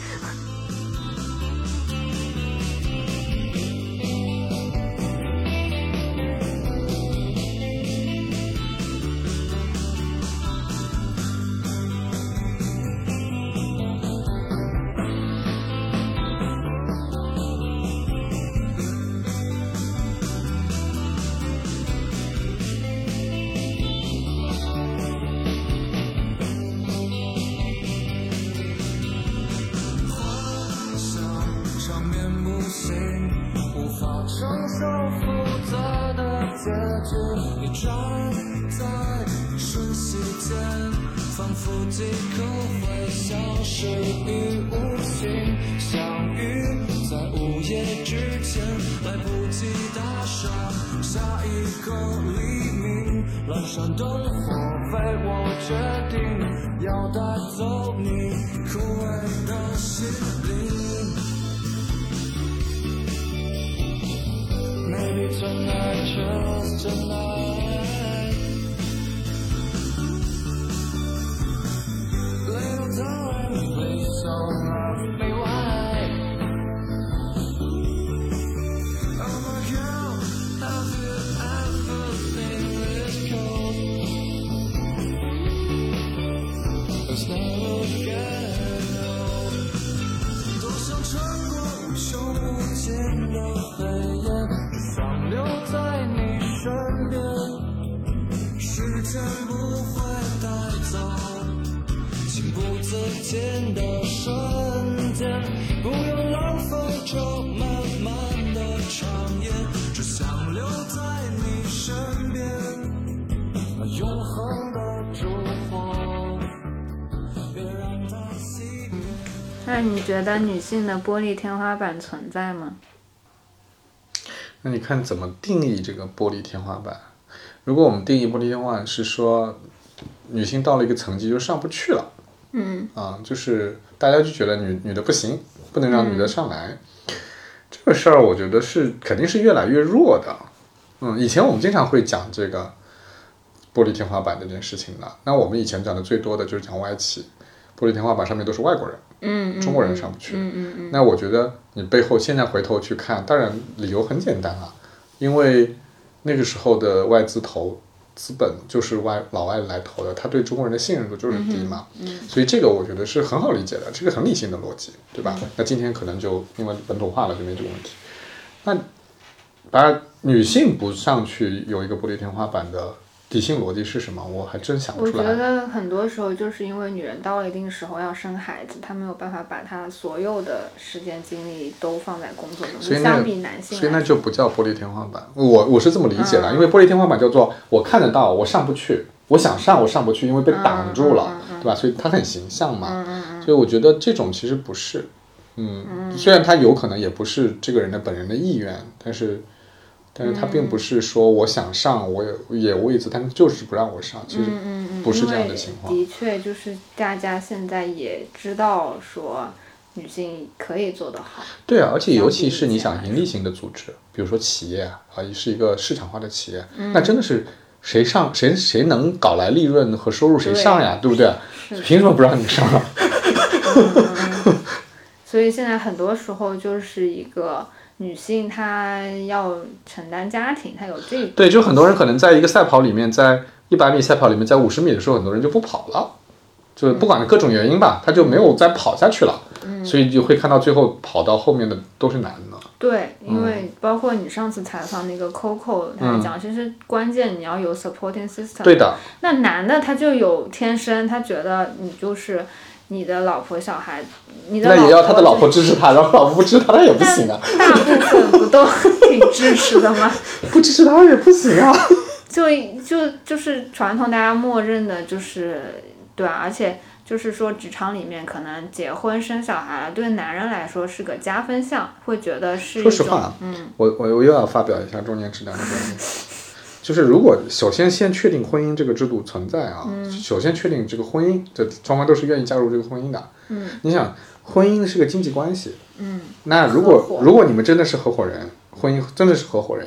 即刻会消失于无形。相遇在午夜之前，来不及打赏下一个黎明。阑珊灯火飞，我决定要带走你枯萎的心灵。Maybe tonight, just tonight. 觉得女性的玻璃天花板存在吗？那你看怎么定义这个玻璃天花板？如果我们定义玻璃天花板是说女性到了一个层级就上不去了，嗯啊，就是大家就觉得女女的不行，不能让女的上来，这个事儿我觉得是肯定是越来越弱的。嗯，以前我们经常会讲这个玻璃天花板这件事情的，那我们以前讲的最多的就是讲外企，玻璃天花板上面都是外国人，嗯，中国人上不去。嗯嗯嗯那我觉得你背后现在回头去看，当然理由很简单啊，因为那个时候的外资投资本就是外老外来投的，他对中国人的信任度就是低嘛，所以这个我觉得是很好理解的，这个很理性的逻辑，对吧？那今天可能就因为本土化了，就没这个问题。那把女性不上去有一个玻璃天花板的底性逻辑是什么？我还真想不出来我觉。得很多时候就是因为女人到了一定时候要生孩子，她没有办法把她所有的时间精力都放在工作中，所以相比男性所以那就不叫玻璃天花板，我我是这么理解的，嗯因为玻璃天花板叫做我看得到，我上不去，我想上我上不去，因为被挡住了，对吧？所以它很形象嘛，所以我觉得这种其实不是，嗯，虽然它有可能也不是这个人的本人的意愿，但是。但是他并不是说我想上，我也也位子，但是就是不让我上，其实不是这样的情况。的确，就是大家现在也知道说女性可以做得好。对啊，而且尤其是你想盈利型的组织，比如说企业啊，也，是一个市场化的企业，嗯那真的是谁上谁谁能搞来利润和收入谁上呀，对不对？凭什么不让你上啊？所以现在很多时候就是一个女性，她要承担家庭，她有这个。对，就很多人可能在一个赛跑里面，在一百米赛跑里面，在五十米的时候，很多人就不跑了，就不管各种原因吧，他就没有再跑下去了，所以就会看到最后跑到后面的都是男的。对，因为包括你上次采访那个 Coco，他讲，其实关键你要有 supporting system。嗯对的，那男的他就有天生，他觉得你就是你的老婆小孩，你的那也要他的老婆支持他，然后老婆不支持他，他也不行啊，大部分不都挺支持的吗？<laughs> 不支持他也不行啊。就就就是传统大家默认的，就是对啊，而且就是说职场里面可能结婚生小孩对男人来说是个加分项，会觉得是一种说实话，嗯，我我我又要发表一下中年质量的观点，就是如果首先先确定婚姻这个制度存在啊，嗯首先确定这个婚姻，这双方都是愿意加入这个婚姻的。嗯，你想，婚姻是个经济关系，嗯，那如果如果你们真的是合伙人，婚姻真的是合伙人，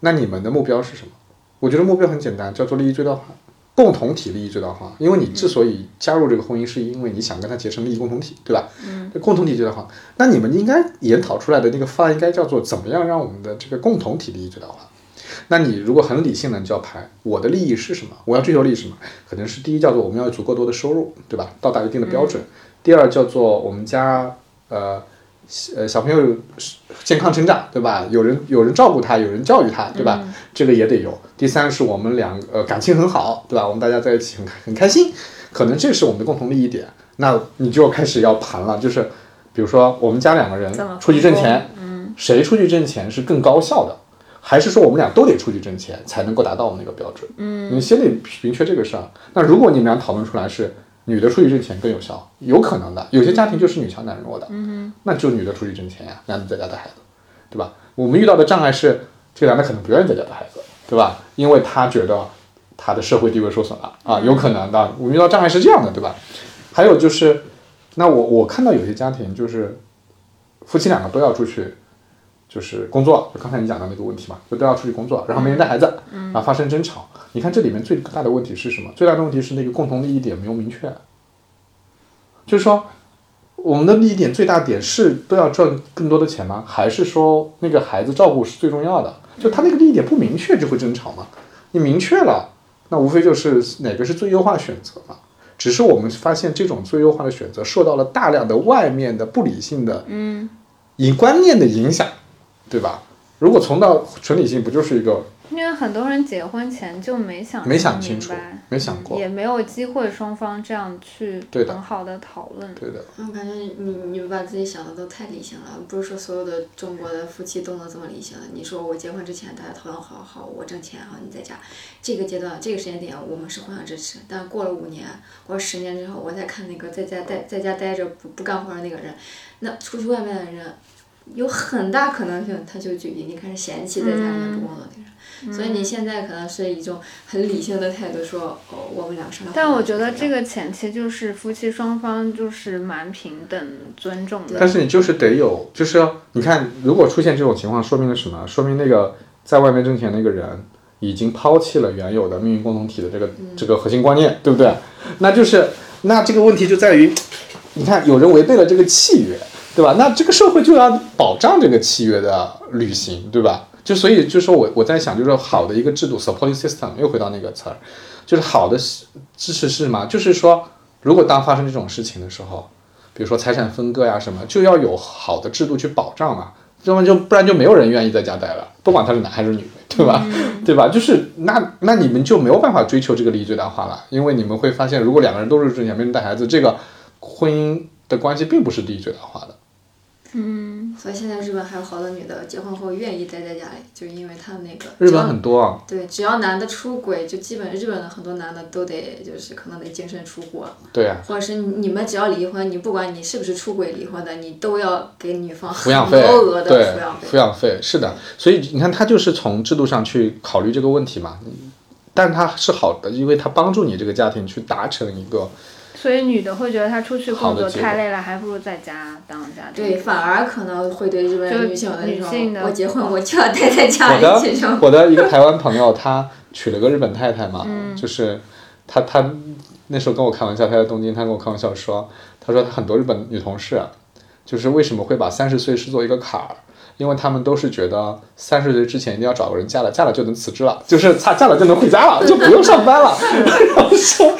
那你们的目标是什么？我觉得目标很简单，叫做利益最大化，共同体利益最大化。因为你之所以加入这个婚姻，是因为你想跟他结成利益共同体，对吧？嗯，共同体最大化。那你们应该研讨出来的那个方案应该叫做怎么样让我们的这个共同体利益最大化。那你如果很理性的，你就要排我的利益是什么？我要追求利益什么？可能是第一叫做我们要有足够多的收入，对吧？到达一定的标准。第二叫做我们家呃呃小朋友健康成长，对吧？有人有人照顾他，有人教育他，对吧？这个也得有。第三是我们两呃感情很好，对吧？我们大家在一起很很开心，可能这是我们的共同利益点。那你就开始要盘了，就是比如说我们家两个人出去挣钱，谁出去挣钱是更高效的？还是说我们俩都得出去挣钱才能够达到我们那个标准？嗯，你先得明确这个事儿。那如果你们俩讨论出来是女的出去挣钱更有效，有可能的。有些家庭就是女强男弱的，嗯那就女的出去挣钱呀，男的在家带孩子，对吧？我们遇到的障碍是，这个男的可能不愿意在家带孩子，对吧？因为他觉得他的社会地位受损了啊，有可能的。我们遇到障碍是这样的，对吧？还有就是，那我我看到有些家庭就是夫妻两个都要出去。就是工作，就刚才你讲的那个问题嘛，就都要出去工作，然后没人带孩子，然后发生争吵。你看这里面最大的问题是什么？最大的问题是那个共同利益点没有明确。就是说，我们的利益点最大点是都要赚更多的钱吗？还是说那个孩子照顾是最重要的？就他那个利益点不明确就会争吵嘛。你明确了，那无非就是哪个是最优化选择嘛。只是我们发现这种最优化的选择受到了大量的外面的不理性的嗯以观念的影响，对吧？如果从到纯理性，不就是一个因为很多人结婚前就没想没想明清楚白，没想过也没有机会双方这样去很好的讨论。对的？我感觉你你们把自己想的都太理性了，不是说所有的中国的夫妻都能这么理性的。你说我结婚之前大家讨论好好，我挣钱好，你在家，这个阶段这个时间点我们是互相支持。但过了五年或者十年之后，我再看那个在家待在家待着不不干活的那个人，那出去外面的人，有很大可能性他就就已经开始嫌弃在家里面不工作的人。所以你现在可能是一种很理性的态度说，哦，我们两个商量。但我觉得这个。前提就是夫妻双方就是蛮平等、尊重的。但是你就是得有，就是你看，如果出现这种情况，说明了什么？说明那个在外面挣钱那个人已经抛弃了原有的命运共同体的这个、这个核心观念，对不对？那就是那这个问题就在于，你看有人违背了这个契约，对吧？那这个社会就要保障这个契约的履行，对吧？就所以就是说我我在想，就是好的一个制度 supporting system 又回到那个词儿，就是好的支持是什么？就是说，如果当发生这种事情的时候，比如说财产分割呀什么，就要有好的制度去保障嘛，要么就不然就没有人愿意在家待了，不管他是男还是女，对吧？对吧？就是那那你们就没有办法追求这个利益最大化了，因为你们会发现，如果两个人都是挣钱，没人带孩子，这个婚姻的关系并不是利益最大化的。所以现在日本还有好多女的结婚后愿意待在家里，就是因为他们那个日本很多啊，对，只要男的出轨，就基本日本的很多男的都得就是可能得净身出户，对啊，或者是你们只要离婚，你不管你是不是出轨离婚的，你都要给女方抚养费很高额，的抚养费。抚养费是的，所以你看，他就是从制度上去考虑这个问题嘛，但它是好的，因为它帮助你这个家庭去达成一个所以女的会觉得她出去工作太累了，还不如在家当家庭对，反而可能会对日本女性有那种，我结婚我就要待在家我的里这种。我的一个台湾朋友，他娶了个日本太太嘛，嗯就是他他那时候跟我开玩笑，他在东京，他跟我开玩笑说，他说他很多日本女同事啊，就是为什么会把三十岁视作一个坎儿。因为他们都是觉得三十岁之前一定要找个人嫁了，嫁了就能辞职了，<laughs> 就是嫁嫁了就能回家了，<laughs> 就不用上班了。<laughs> 然后说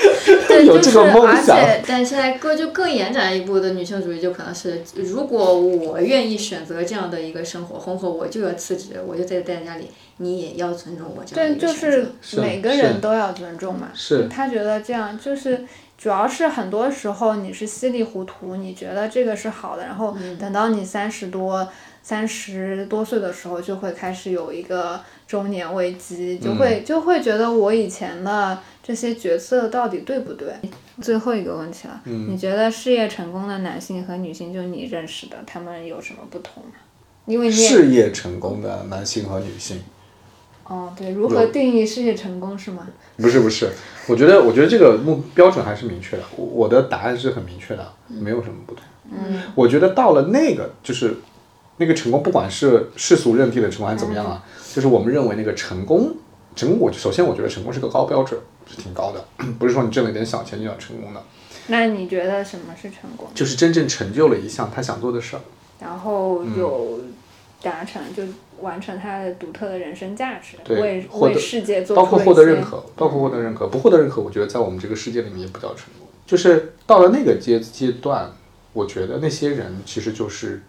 对，有就是这个梦想，而且，但现在更就更延展一步的女性主义，就可能是，如果我愿意选择这样的一个生活，婚后我就要辞职，我就在待在家里，你也要尊重我这样的对，就是每个人都要尊重嘛。是他觉得这样就是，主要是很多时候你是稀里糊涂，你觉得这个是好的，然后等到你三十多、三十多岁的时候，就会开始有一个中年危机，就会就会觉得我以前的这些角色到底对不对？最后一个问题了，嗯你觉得事业成功的男性和女性，就你认识的，他们有什么不同吗？因为事业成功的男性和女性，哦，对，如何定义事业成功是吗？不是不是，我觉得我觉得这个目标准还是明确的，我我的答案是很明确的，没有什么不同。嗯，我觉得到了那个就是那个成功，不管是世俗认定的成功还是怎么样啊，就是我们认为那个成功，成功我首先我觉得成功是个高标准，是挺高的，<clears throat> 不是说你挣了一点小钱就叫成功的，那你觉得什么是成功？就是真正成就了一项他想做的事儿。然后嗯有达成，就完成他的独特的人生价值，对为为世界做包括获得认可，包括获得认可，不获得认可，我觉得在我们这个世界里面也不叫成功。就是到了那个阶阶段，我觉得那些人其实就是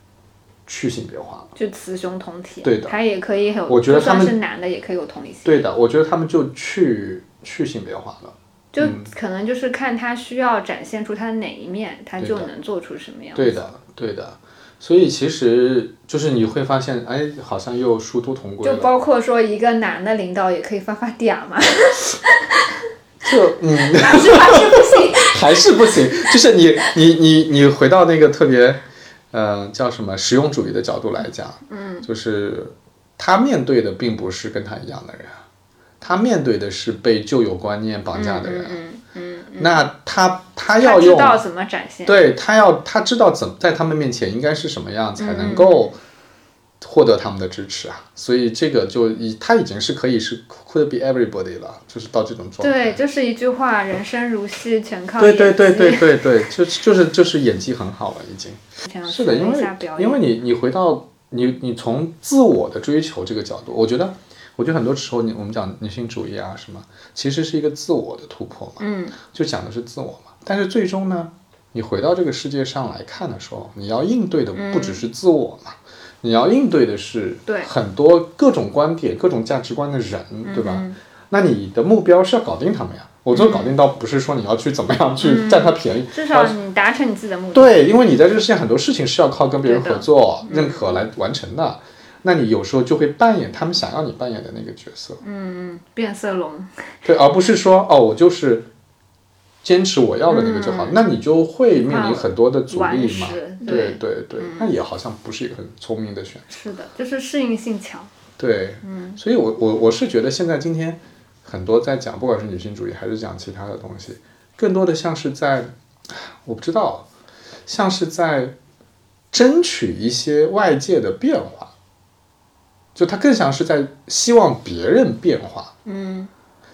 去性别化了。就雌雄同体，对的他也可以有，我觉得他们是男的也可以有同理心，对的，我觉得他们就去去性别化了。就可能就是看他需要展现出他的哪一面，他就能做出什么样。对的，对的。所以其实就是你会发现，哎，好像又殊途同归。就包括说一个男的领导也可以发发嗲嘛，<laughs> 就嗯，还？是不行。<laughs> 还是不行。就是你你你你回到那个特别，呃，叫什么实用主义的角度来讲，嗯，就是他面对的并不是跟他一样的人，他面对的是被旧有观念绑架的人。嗯嗯嗯，那他他他要用知道怎么展现。对他要他知道怎么在他们面前应该是什么样才嗯能够获得他们的支持啊，所以这个就已他已经是可以是 could be everybody 了，就是到这种状态。对，就是一句话，人生如戏，全靠对对演技。对对对对，就就是就是演技很好了，已经。<laughs> 是的，因为因为你你回到你你从自我的追求这个角度，我觉得我觉得很多时候你我们讲女性主义啊什么，其实是一个自我的突破嘛，嗯，就讲的是自我嘛。但是最终呢，你回到这个世界上来看的时候，你要应对的不只是自我嘛，你要应对的是很多各种观点、各种价值观的人，对吧？嗯那你的目标是要搞定他们呀。我做搞定倒不是说你要去怎么样去占他便宜，至少你达成你自己的目的。对，因为你在这个世界很多事情是要靠跟别人合作、认可来完成的。那你有时候就会扮演他们想要你扮演的那个角色，嗯，变色龙。对，而不是说哦，我就是坚持我要的那个就好，那你就会面临很多的阻力嘛。对对对，那也好像不是一个很聪明的选择。是的，就是适应性强。对，嗯，所以我我我是觉得现在今天很多在讲，不管是女性主义还是讲其他的东西，更多的像是在，我不知道，像是在争取一些外界的变化，就它更像是在希望别人变化。嗯，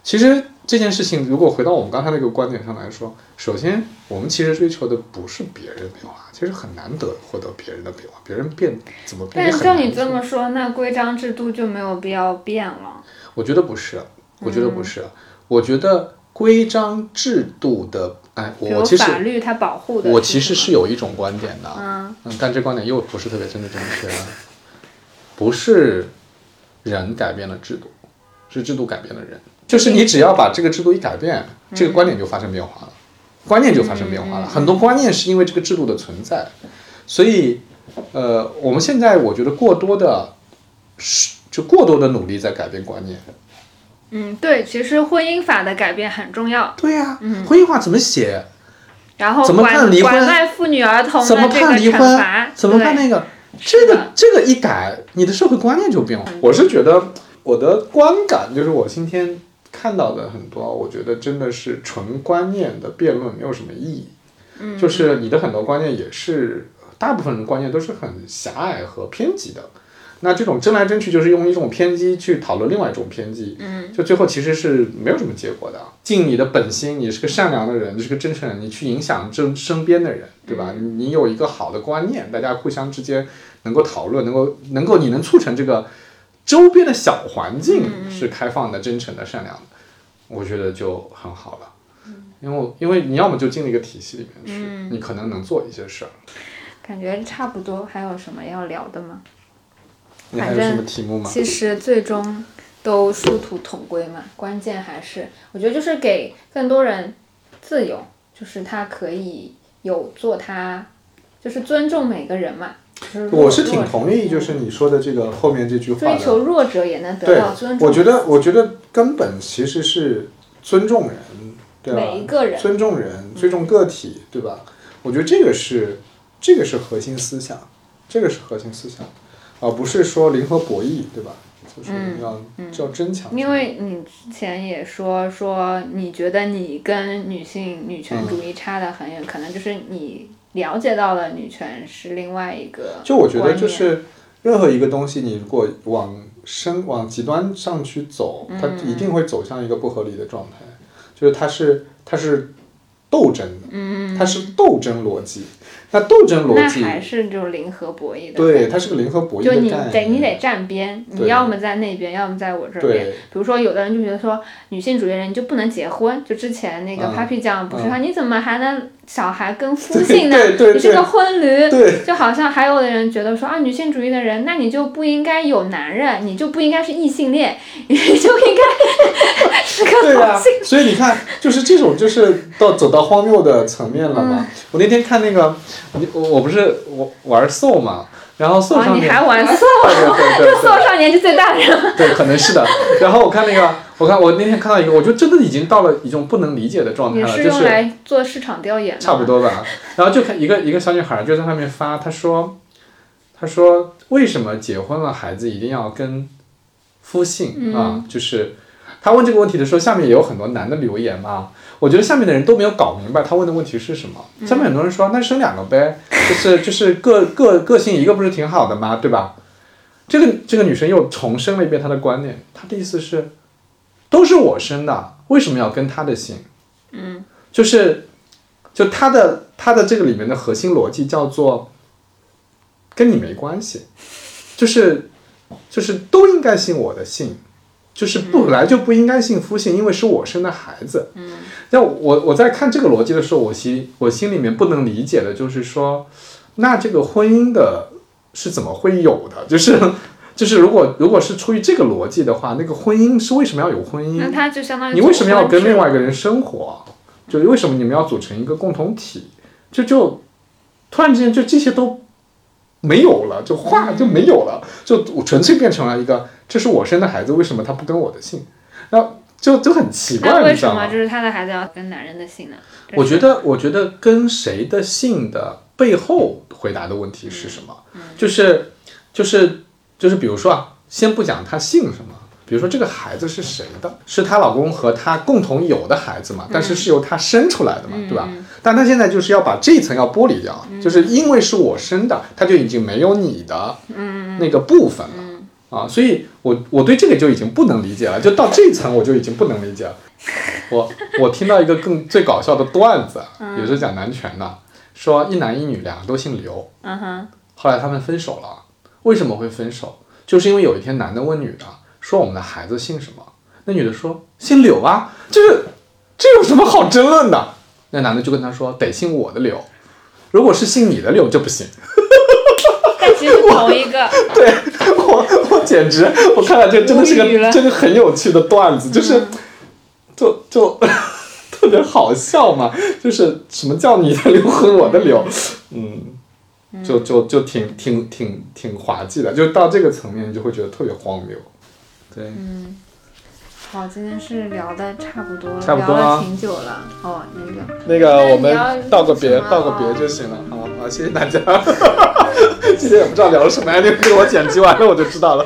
其实这件事情，如果回到我们刚才那个观点上来说，首先我们其实追求的不是别人的变化，其实很难得获得别人的变化，别人变怎么变但是照你这么说，那规章制度就没有必要变了。我觉得不是，我觉得不嗯是，我觉得规章制度的，哎，我其实法律它保护的。我其实是有一种观点的，嗯嗯，但这观点又不是特别真的正确，不是人改变了制度，是制度改变了人，就是你只要把这个制度一改变，这个观念就发生变化了，观念就发生变化了，很多观念是因为这个制度的存在，所以，呃，我们现在我觉得过多的，是就过多的努力在改变观念。嗯，对，其实婚姻法的改变很重要，对呀、婚姻法怎么写？然后怎么管判离婚管外妇女儿童的怎么判离婚罚？，怎么判那个？这个这个一改，你的社会观念就变了。我是觉得我的观感就是我今天看到的很多，我觉得真的是纯观念的辩论没有什么意义。嗯，就是你的很多观念也是，大部分人观念都是很狭隘和偏激的。那这种争来争去，就是用一种偏激去讨论另外一种偏激，嗯，就最后其实是没有什么结果的。尽你的本心，你是个善良的人，你是个真诚人，你去影响身身边的人，对吧？你你有一个好的观念，大家互相之间能够讨论，能够能够你能促成这个周边的小环境是开放的、真诚的、善良的，我觉得就很好了。因为因为你要么就进了一个体系里面去，你可能能做一些事儿。感觉差不多。还有什么要聊的吗？你还有什么题目吗？其实最终都殊途同归嘛，关键还是我觉得就是给更多人自由，就是他可以有做他，就是尊重每个人嘛。我是挺同意，就是你说的这个后面这句话的。追求弱者也能得到尊，重。我觉得，我觉得根本其实是尊重人，对吧？每一个人尊重人，尊重个体，对吧？我觉得这个是这个是核心思想，这个是核心思想，而不是说零和博弈，对吧？就是要、要争强。嗯因为你之前也说说，你觉得你跟女性女权主义差得很远，可能就是你了解到了女权是另外一个就我觉得就是任何一个东西，你如果往深往极端上去走，它嗯一定会走向一个不合理的状态，就是它是它是斗争的，嗯，它是斗争逻辑。那斗争逻辑，那还是就是零和博弈的对，它是个零和博弈就你。得你得站边，你要么在那边，要么在我这边。比如说，有的人就觉得说，女性主义人你就不能结婚。就之前那个嗯 Papi 酱不是嗯说，你怎么还能小孩跟夫 <laughs> 对姓呢？你是个婚驴。就好像还有的人觉得说啊，女性主义的人，那你就不应该有男人，你就不应该是异性恋，<laughs> 你就应该是个对呀、同性。所以你看，就是这种，就是到走到荒谬的层面了嗯嘛。我那天看那个，我我不是我玩 Soul 嘛，然后上面，你还玩 <laughs> s 对对对对 s 上年纪最大的人。对，可能是的。然后我看那个，我看我那天看到一个，我就真的已经到了一种不能理解的状态了，就是用就是来做市场调研的。差不。多吧。然后就看一个一个小女孩就在上面发，她说，她说为什么结婚了孩子一定要跟夫姓、啊？就是她问这个问题的时候，下面也有很多男的留言嘛。我觉得下面的人都没有搞明白他问的问题是什么。下面很多人说，那生两个呗，就是就是个个个性一个不是挺好的吗？对吧？这个这个女生又重申了一遍她的观念，她的意思是，都是我生的，为什么要跟她的姓？嗯，就是就他的他的这个里面的核心逻辑叫做跟你没关系，就是就是都应该姓我的姓，就是本来就不应该姓夫姓，因为是我生的孩子。嗯，那我我在看这个逻辑的时候，我心我心里面不能理解的就是说，那这个婚姻的是怎么会有的？就是就是如果如果是出于这个逻辑的话，那个婚姻是为什么要有婚姻？那他就相当于你为什么要跟另外一个？个人生活？就为什么你们要组成一个共同体？就就突然之间就这些都没有了，就话就没有了，就我纯粹变成了一个这是我生的孩子，为什么他不跟我的姓？那就就很奇怪，那为什？么就是他的孩子要跟男人的姓呢？我觉得，我觉得跟谁的姓的背后回答的问题是什么？就是，就是，就是，比如说啊，先不讲他姓什么，比如说这个孩子是谁的，是她老公和她共同有的孩子嘛，但是是由她生出来的嘛，对吧？但她现在就是要把这一层要剥离掉，就是因为是我生的，她就已经没有你的那个部分了。啊，所以我我对这个就已经不能理解了，就到这一层我就已经不能理解了。<laughs> 我我听到一个更最搞笑的段子，也是讲男权的，说一男一女两个都姓刘，嗯哼，后来他们分手了，为什么会分手？就是因为有一天男的问女的说我们的孩子姓什么，那女的说姓柳啊，就是这有什么好争论的？那男的就跟他说得姓我的柳，如果是姓你的柳就不行。但其实是同一个。<laughs> 对我，我简直，我看了这真的是个真的很有趣的段子，就是，就就 <laughs> 特别好笑嘛，就是什么叫你的柳和我的柳，嗯，就就就挺挺挺挺滑稽的，就到这个层面，你就会觉得特别荒谬，对，嗯好，今天是聊的差不多了，差不多啊聊了挺久了。哦，那个，那个我们道个别，道个别就行了，好好，谢谢大家，<laughs> 今天也不知道聊了什么，你给我剪辑完了我就知道了。